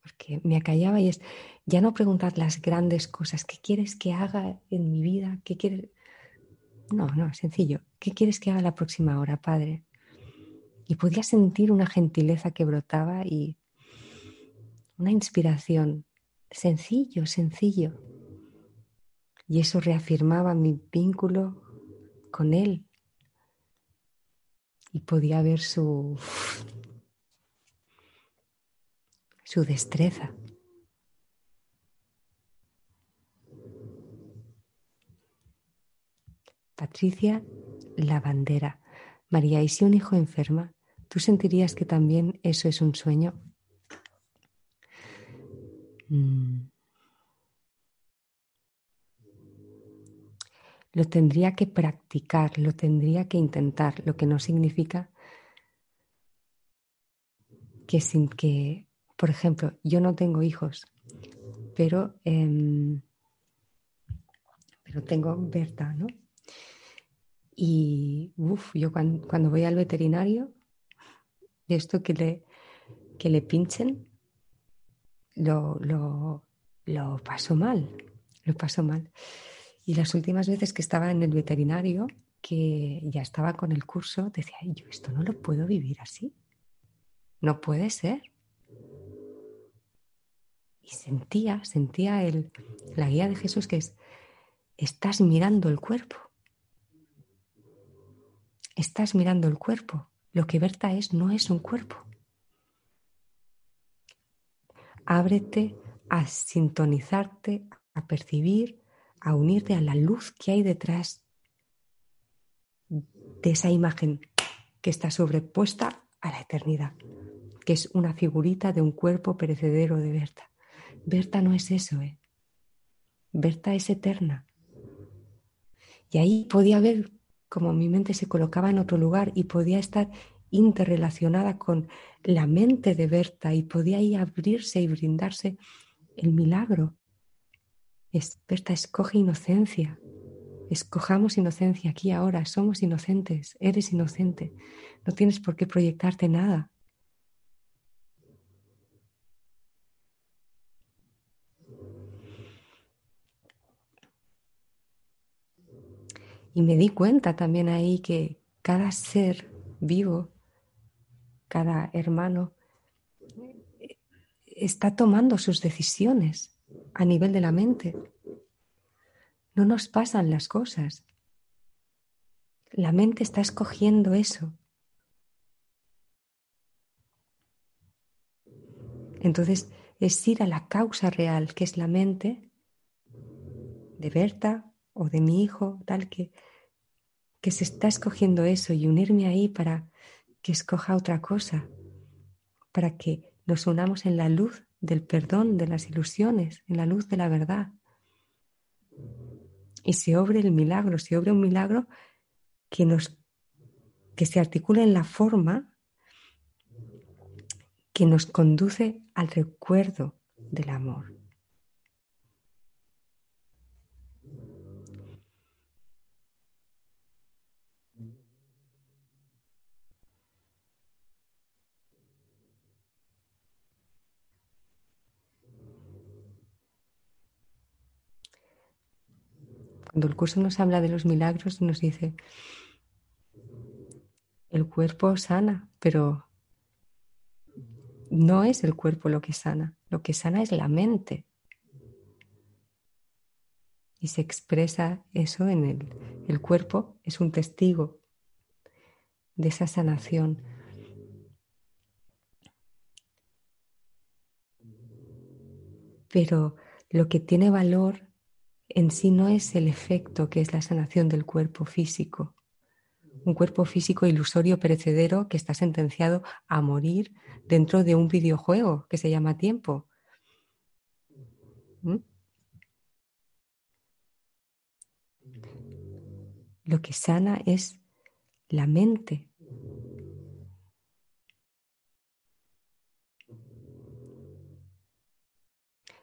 Porque me acallaba y es, ya no preguntar las grandes cosas, ¿qué quieres que haga en mi vida? ¿Qué quieres? No, no, sencillo. ¿Qué quieres que haga la próxima hora, Padre? Y podía sentir una gentileza que brotaba y una inspiración. Sencillo, sencillo. Y eso reafirmaba mi vínculo con Él, y podía ver su, su destreza. Patricia la bandera. María, ¿y si un hijo enferma? ¿Tú sentirías que también eso es un sueño? Mm. lo tendría que practicar, lo tendría que intentar, lo que no significa que sin que, por ejemplo, yo no tengo hijos, pero, em, pero tengo Berta, ¿no? Y uf, yo cuando, voy al veterinario, esto que le, que le pinchen, lo, lo, lo paso mal, lo paso mal. Y las últimas veces que estaba en el veterinario, que ya estaba con el curso, decía, yo esto no lo puedo vivir así. No puede ser. Y sentía, sentía el, la guía de Jesús que es, estás mirando el cuerpo. Estás mirando el cuerpo. Lo que Berta es no es un cuerpo. Ábrete a sintonizarte, a percibir a unirte a la luz que hay detrás de esa imagen que está sobrepuesta a la eternidad, que es una figurita de un cuerpo perecedero de Berta. Berta no es eso, ¿eh? Berta es eterna. Y ahí podía ver cómo mi mente se colocaba en otro lugar y podía estar interrelacionada con la mente de Berta y podía ahí abrirse y brindarse el milagro Berta, escoge inocencia. Escojamos inocencia aquí ahora. Somos inocentes. Eres inocente. No tienes por qué proyectarte nada. Y me di cuenta también ahí que cada ser vivo, cada hermano, está tomando sus decisiones a nivel de la mente. No nos pasan las cosas. La mente está escogiendo eso. Entonces es ir a la causa real, que es la mente de Berta o de mi hijo, tal que, que se está escogiendo eso y unirme ahí para que escoja otra cosa, para que nos unamos en la luz del perdón, de las ilusiones, en la luz de la verdad. Y se obre el milagro, se obre un milagro que nos que se articula en la forma que nos conduce al recuerdo del amor. Cuando el curso nos habla de los milagros, nos dice, el cuerpo sana, pero no es el cuerpo lo que sana, lo que sana es la mente. Y se expresa eso en el, el cuerpo, es un testigo de esa sanación. pero lo que tiene valor en sí no es el efecto que es la sanación del cuerpo físico, un cuerpo físico ilusorio perecedero que está sentenciado a morir dentro de un videojuego que se llama tiempo. ¿Mm? Lo que sana es la mente.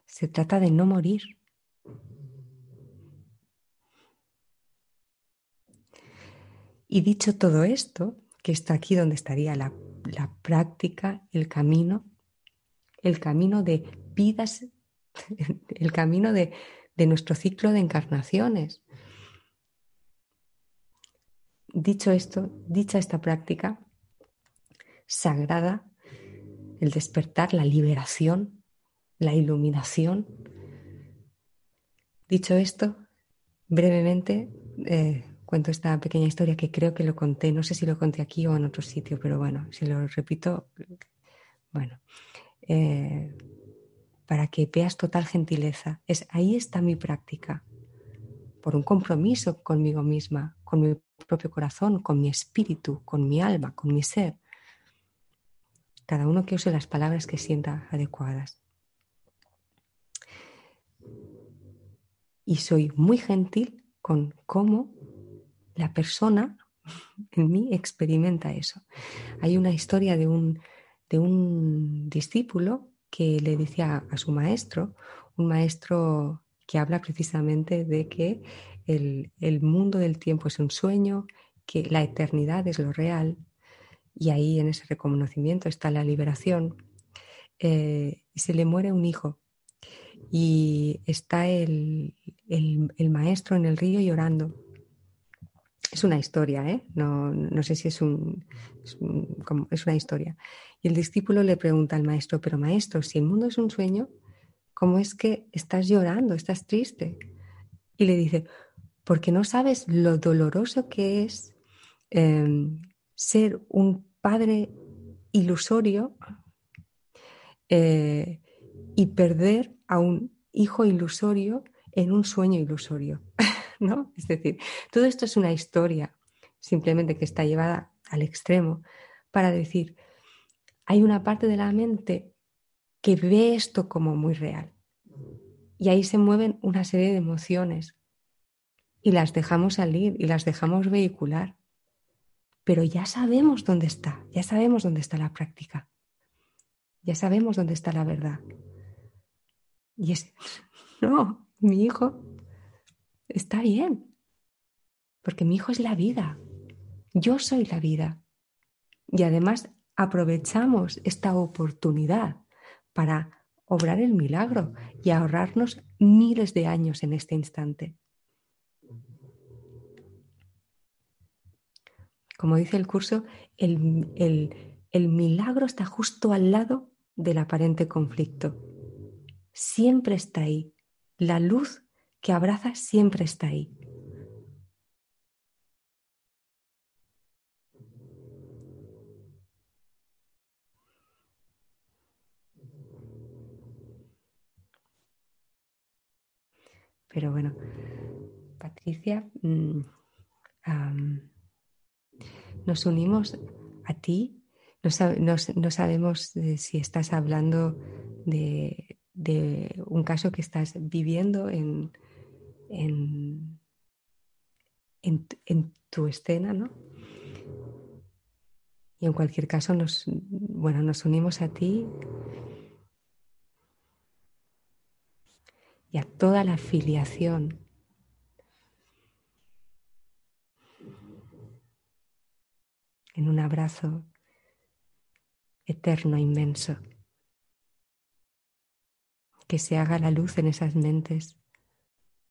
Se trata de no morir. Y dicho todo esto, que está aquí donde estaría la, práctica, el camino, el camino de vidas, el camino de, de nuestro ciclo de encarnaciones. Dicho esto, dicha esta práctica sagrada, el despertar, la liberación, la iluminación. Dicho esto, brevemente eh, cuento esta pequeña historia que creo que lo conté, no sé si lo conté aquí o en otro sitio, pero bueno, si lo repito, bueno, eh, para que veas total gentileza, es ahí está mi práctica, por un compromiso conmigo misma, con mi propio corazón, con mi espíritu, con mi alma, con mi ser. Cada uno que use las palabras que sienta adecuadas. Y soy muy gentil con cómo la persona en mí experimenta eso. Hay una historia de un, de un discípulo que le decía a su maestro, un maestro que habla precisamente de que el, mundo del tiempo es un sueño, que la eternidad es lo real, y ahí en ese reconocimiento está la liberación. Eh, se le muere un hijo y está el, el, maestro en el río llorando. Es una historia, ¿eh? no, no sé si es, un, es, una historia. Y el discípulo le pregunta al maestro, pero maestro, si el mundo es un sueño, ¿cómo es que estás llorando, estás triste? Y le dice, porque no sabes lo doloroso que es em, ser un padre ilusorio eh, y perder a un hijo ilusorio en un sueño ilusorio. ¿no? Es decir, todo esto es una historia simplemente que está llevada al extremo para decir, hay una parte de la mente que ve esto como muy real. Y ahí se mueven una serie de emociones y las dejamos salir y las dejamos vehicular. Pero ya sabemos dónde está, ya sabemos dónde está la práctica, ya sabemos dónde está la verdad. Y es, no, mi hijo está bien, porque mi hijo es la vida, yo soy la vida. Y además aprovechamos esta oportunidad para obrar el milagro y ahorrarnos miles de años en este instante. Como dice el curso, el, el milagro está justo al lado del aparente conflicto. Siempre está ahí. La luz que abraza siempre está ahí. Pero bueno, Patricia, mm, nos unimos a ti. No, sabemos si estás hablando de, un caso que estás viviendo en, en, tu escena, ¿no? Y en cualquier caso, nos, bueno, nos unimos a ti y a toda la filiación en un abrazo eterno, inmenso. Que se haga la luz en esas mentes,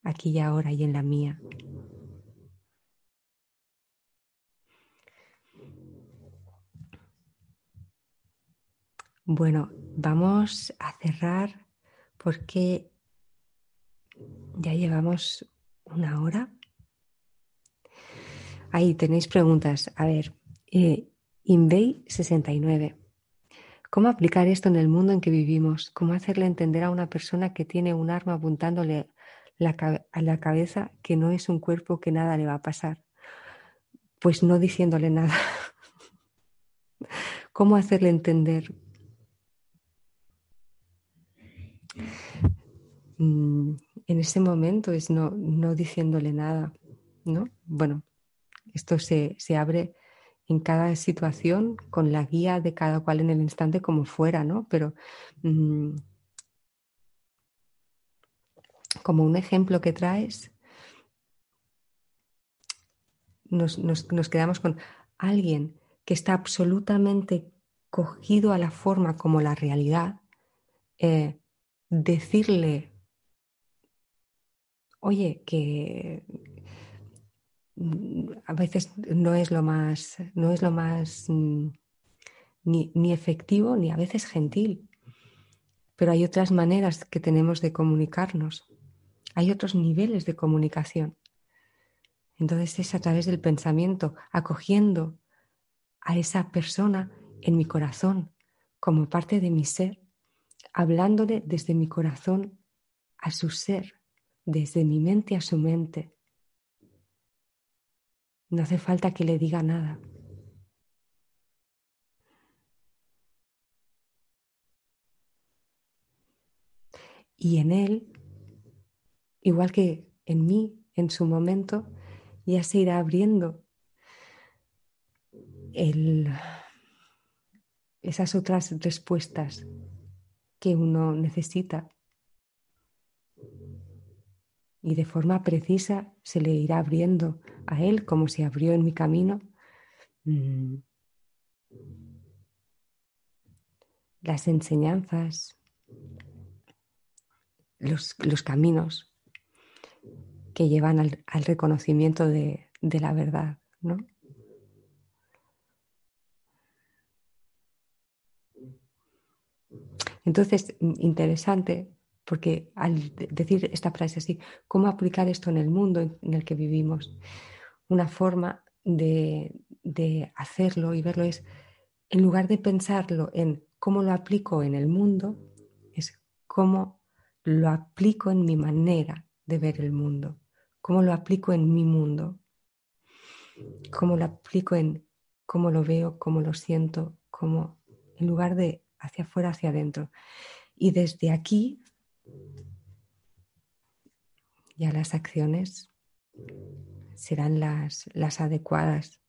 aquí y ahora y en la mía. Bueno, vamos a cerrar porque ya llevamos una hora. Ahí tenéis preguntas. A ver, eh, Invey 69. ¿Cómo aplicar esto en el mundo en que vivimos? ¿Cómo hacerle entender a una persona que tiene un arma apuntándole a la cabeza que no es un cuerpo que nada le va a pasar? Pues no diciéndole nada. ¿Cómo hacerle entender? Mm, en ese momento es no, no diciéndole nada, ¿no? Bueno, esto se, se abre en cada situación con la guía de cada cual en el instante como fuera, ¿no? Pero mm, como un ejemplo que traes, nos, quedamos con alguien que está absolutamente cogido a la forma como la realidad, eh, decirle, oye, que mm, a veces no es lo más, no es lo más mm, ni, ni, efectivo ni a veces gentil. Pero hay otras maneras que tenemos de comunicarnos. Hay otros niveles de comunicación. Entonces es a través del pensamiento, acogiendo a esa persona en mi corazón como parte de mi ser, hablándole desde mi corazón a su ser, desde mi mente a su mente. No hace falta que le diga nada. Y en él, igual que en mí, en su momento, ya se irá abriendo esas otras respuestas que uno necesita. Y de forma precisa se le irá abriendo a él como se abrió en mi camino mm, las enseñanzas, los, caminos que llevan al, reconocimiento de, la verdad, ¿no? Entonces, interesante, porque al decir esta frase así, ¿cómo aplicar esto en el mundo en el que vivimos? Una forma de, hacerlo y verlo es, en lugar de pensarlo en cómo lo aplico en el mundo, es cómo lo aplico en mi manera de ver el mundo, cómo lo aplico en mi mundo, cómo lo aplico en cómo lo veo, cómo lo siento, cómo, en lugar de hacia afuera, hacia adentro. Y desde aquí ya las acciones serán las, las adecuadas,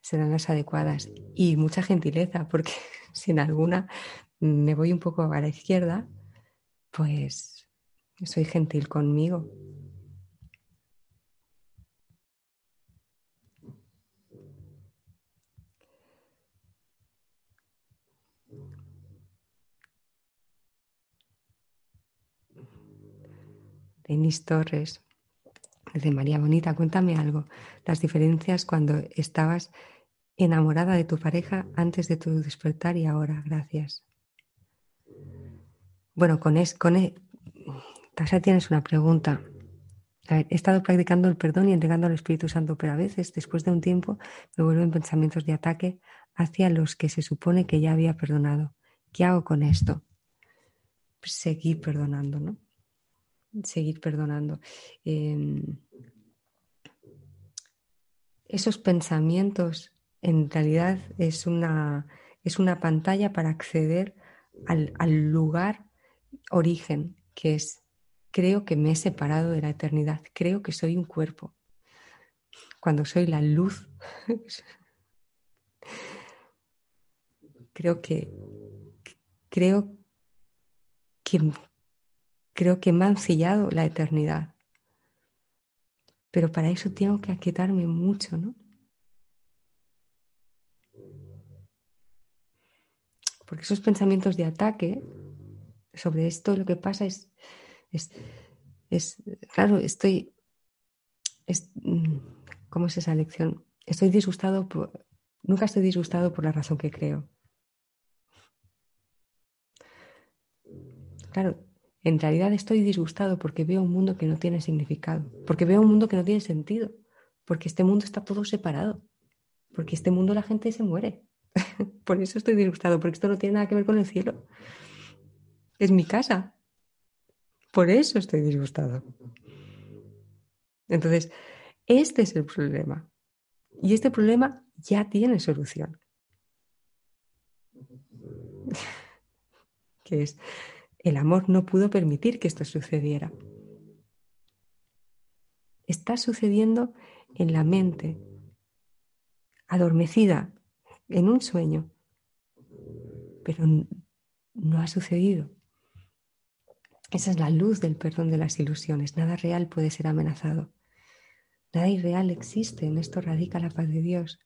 serán las adecuadas. Y mucha gentileza, porque sin alguna me voy un poco a la izquierda, pues soy gentil conmigo. Denis Torres, de María Bonita, cuéntame algo. Las diferencias cuando estabas enamorada de tu pareja antes de tu despertar y ahora. Gracias. Bueno, con, es, con e, tienes una pregunta. he estado practicando el perdón y entregando al Espíritu Santo, pero a veces, después de un tiempo, me vuelven pensamientos de ataque hacia los que se supone que ya había perdonado. ¿Qué hago con esto? Seguir perdonando, ¿no? Seguir perdonando. Em, esos pensamientos en realidad es una, es una pantalla para acceder al, al lugar origen, que es, creo que me he separado de la eternidad, creo que soy un cuerpo. Cuando soy la luz, creo que, creo que, creo que me han sellado la eternidad. Pero para eso tengo que aquietarme mucho, ¿no? Porque esos pensamientos de ataque sobre esto lo que pasa es, es, claro, estoy, mm, ¿cómo es esa lección? Estoy disgustado por, nunca estoy disgustado por la razón que creo. Claro, en realidad estoy disgustado porque veo un mundo que no tiene significado, porque veo un mundo que no tiene sentido, porque este mundo está todo separado, porque este mundo la gente se muere, Por eso estoy disgustado, porque esto no tiene nada que ver con el cielo. Es mi casa. Por eso estoy disgustado. Entonces, este es el problema. Y este problema ya tiene solución. que es, el amor no pudo permitir que esto sucediera. Está sucediendo en la mente, adormecida, en un sueño, pero no ha sucedido. Esa es la luz del perdón de las ilusiones. Nada real puede ser amenazado. Nada irreal existe. En esto radica la paz de Dios.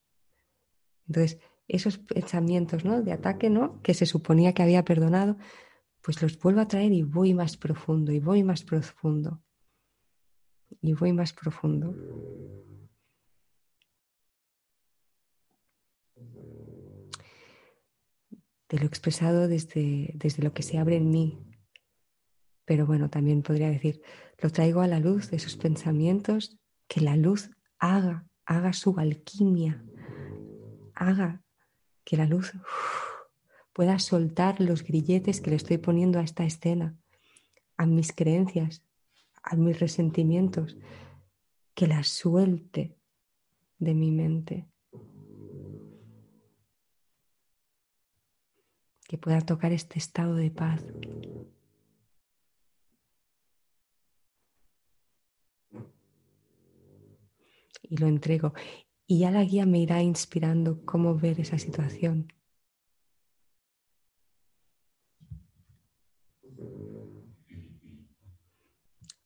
Entonces, esos pensamientos ¿no? de ataque ¿no? que se suponía que había perdonado, pues los vuelvo a traer y voy más profundo, y voy más profundo, y voy más profundo. De lo expresado desde, desde lo que se abre en mí. Pero bueno, también podría decir, lo traigo a la luz de esos pensamientos, que la luz haga, haga su alquimia, haga que la luz pueda soltar los grilletes que le estoy poniendo a esta escena, a mis creencias, a mis resentimientos, que las suelte de mi mente. Que pueda tocar este estado de paz. Y lo entrego. Y ya la guía me irá inspirando cómo ver esa situación.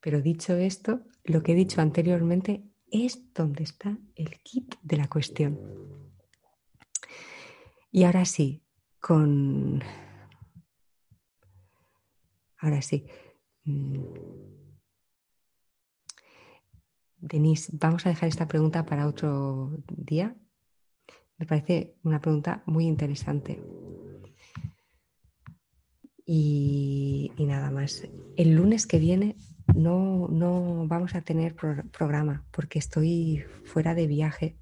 Pero dicho esto, lo que he dicho anteriormente es donde está el kit de la cuestión. Y ahora sí, con... Ahora sí. Mm, Denise, vamos a dejar esta pregunta para otro día. Me parece una pregunta muy interesante. Y, nada más. El lunes que viene no, no vamos a tener programa porque estoy fuera de viaje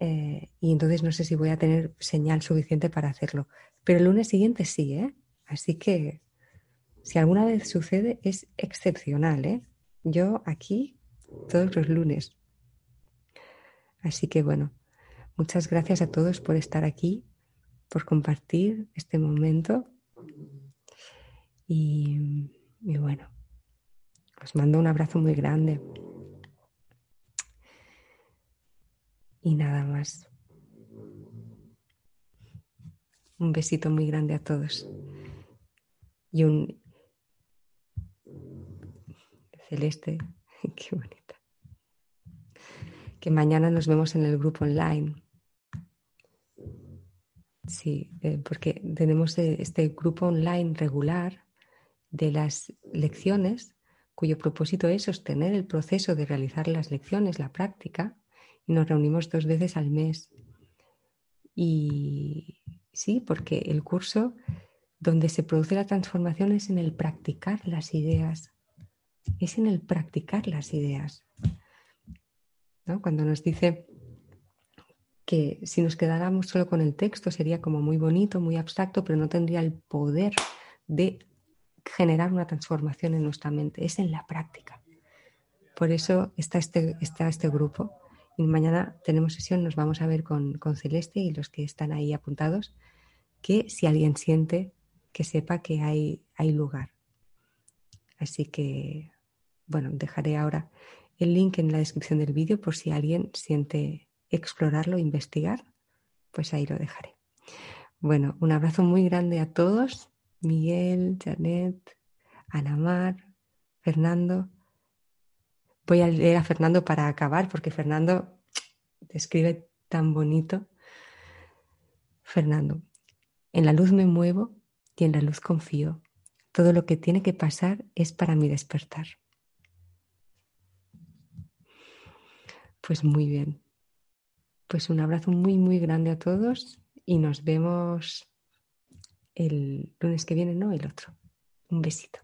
eh, y entonces no sé si voy a tener señal suficiente para hacerlo. Pero el lunes siguiente sí, ¿eh? Así que si alguna vez sucede es excepcional, ¿eh? Yo aquí todos los lunes. Así que bueno, muchas gracias a todos por estar aquí, por compartir este momento. Y, bueno, os mando un abrazo muy grande. Y nada más. Un besito muy grande a todos. Y un celeste. Qué bonito que mañana nos vemos en el grupo online. Sí, eh, porque tenemos eh, este grupo online regular de las lecciones cuyo propósito es sostener el proceso de realizar las lecciones, la práctica, y nos reunimos dos veces al mes. Y sí, porque el curso donde se produce la transformación es en el practicar las ideas, es en el practicar las ideas. Cuando nos dice que si nos quedáramos solo con el texto sería como muy bonito, muy abstracto, pero no tendría el poder de generar una transformación en nuestra mente. Es en la práctica. Por eso está este, está este grupo. Y mañana tenemos sesión, nos vamos a ver con, con Celeste y los que están ahí apuntados, que si alguien siente, que sepa que hay, hay lugar. Así que, bueno, dejaré ahora el link en la descripción del vídeo por si alguien siente explorarlo, investigar, pues ahí lo dejaré. Bueno, un abrazo muy grande a todos. Miguel, Janet, Anamar, Fernando. Voy a leer a Fernando para acabar porque Fernando describe tan bonito. Fernando, en la luz me muevo y en la luz confío. Todo lo que tiene que pasar es para mi despertar. Pues muy bien. Pues un abrazo muy, muy grande a todos y nos vemos el lunes que viene, no el otro. Un besito.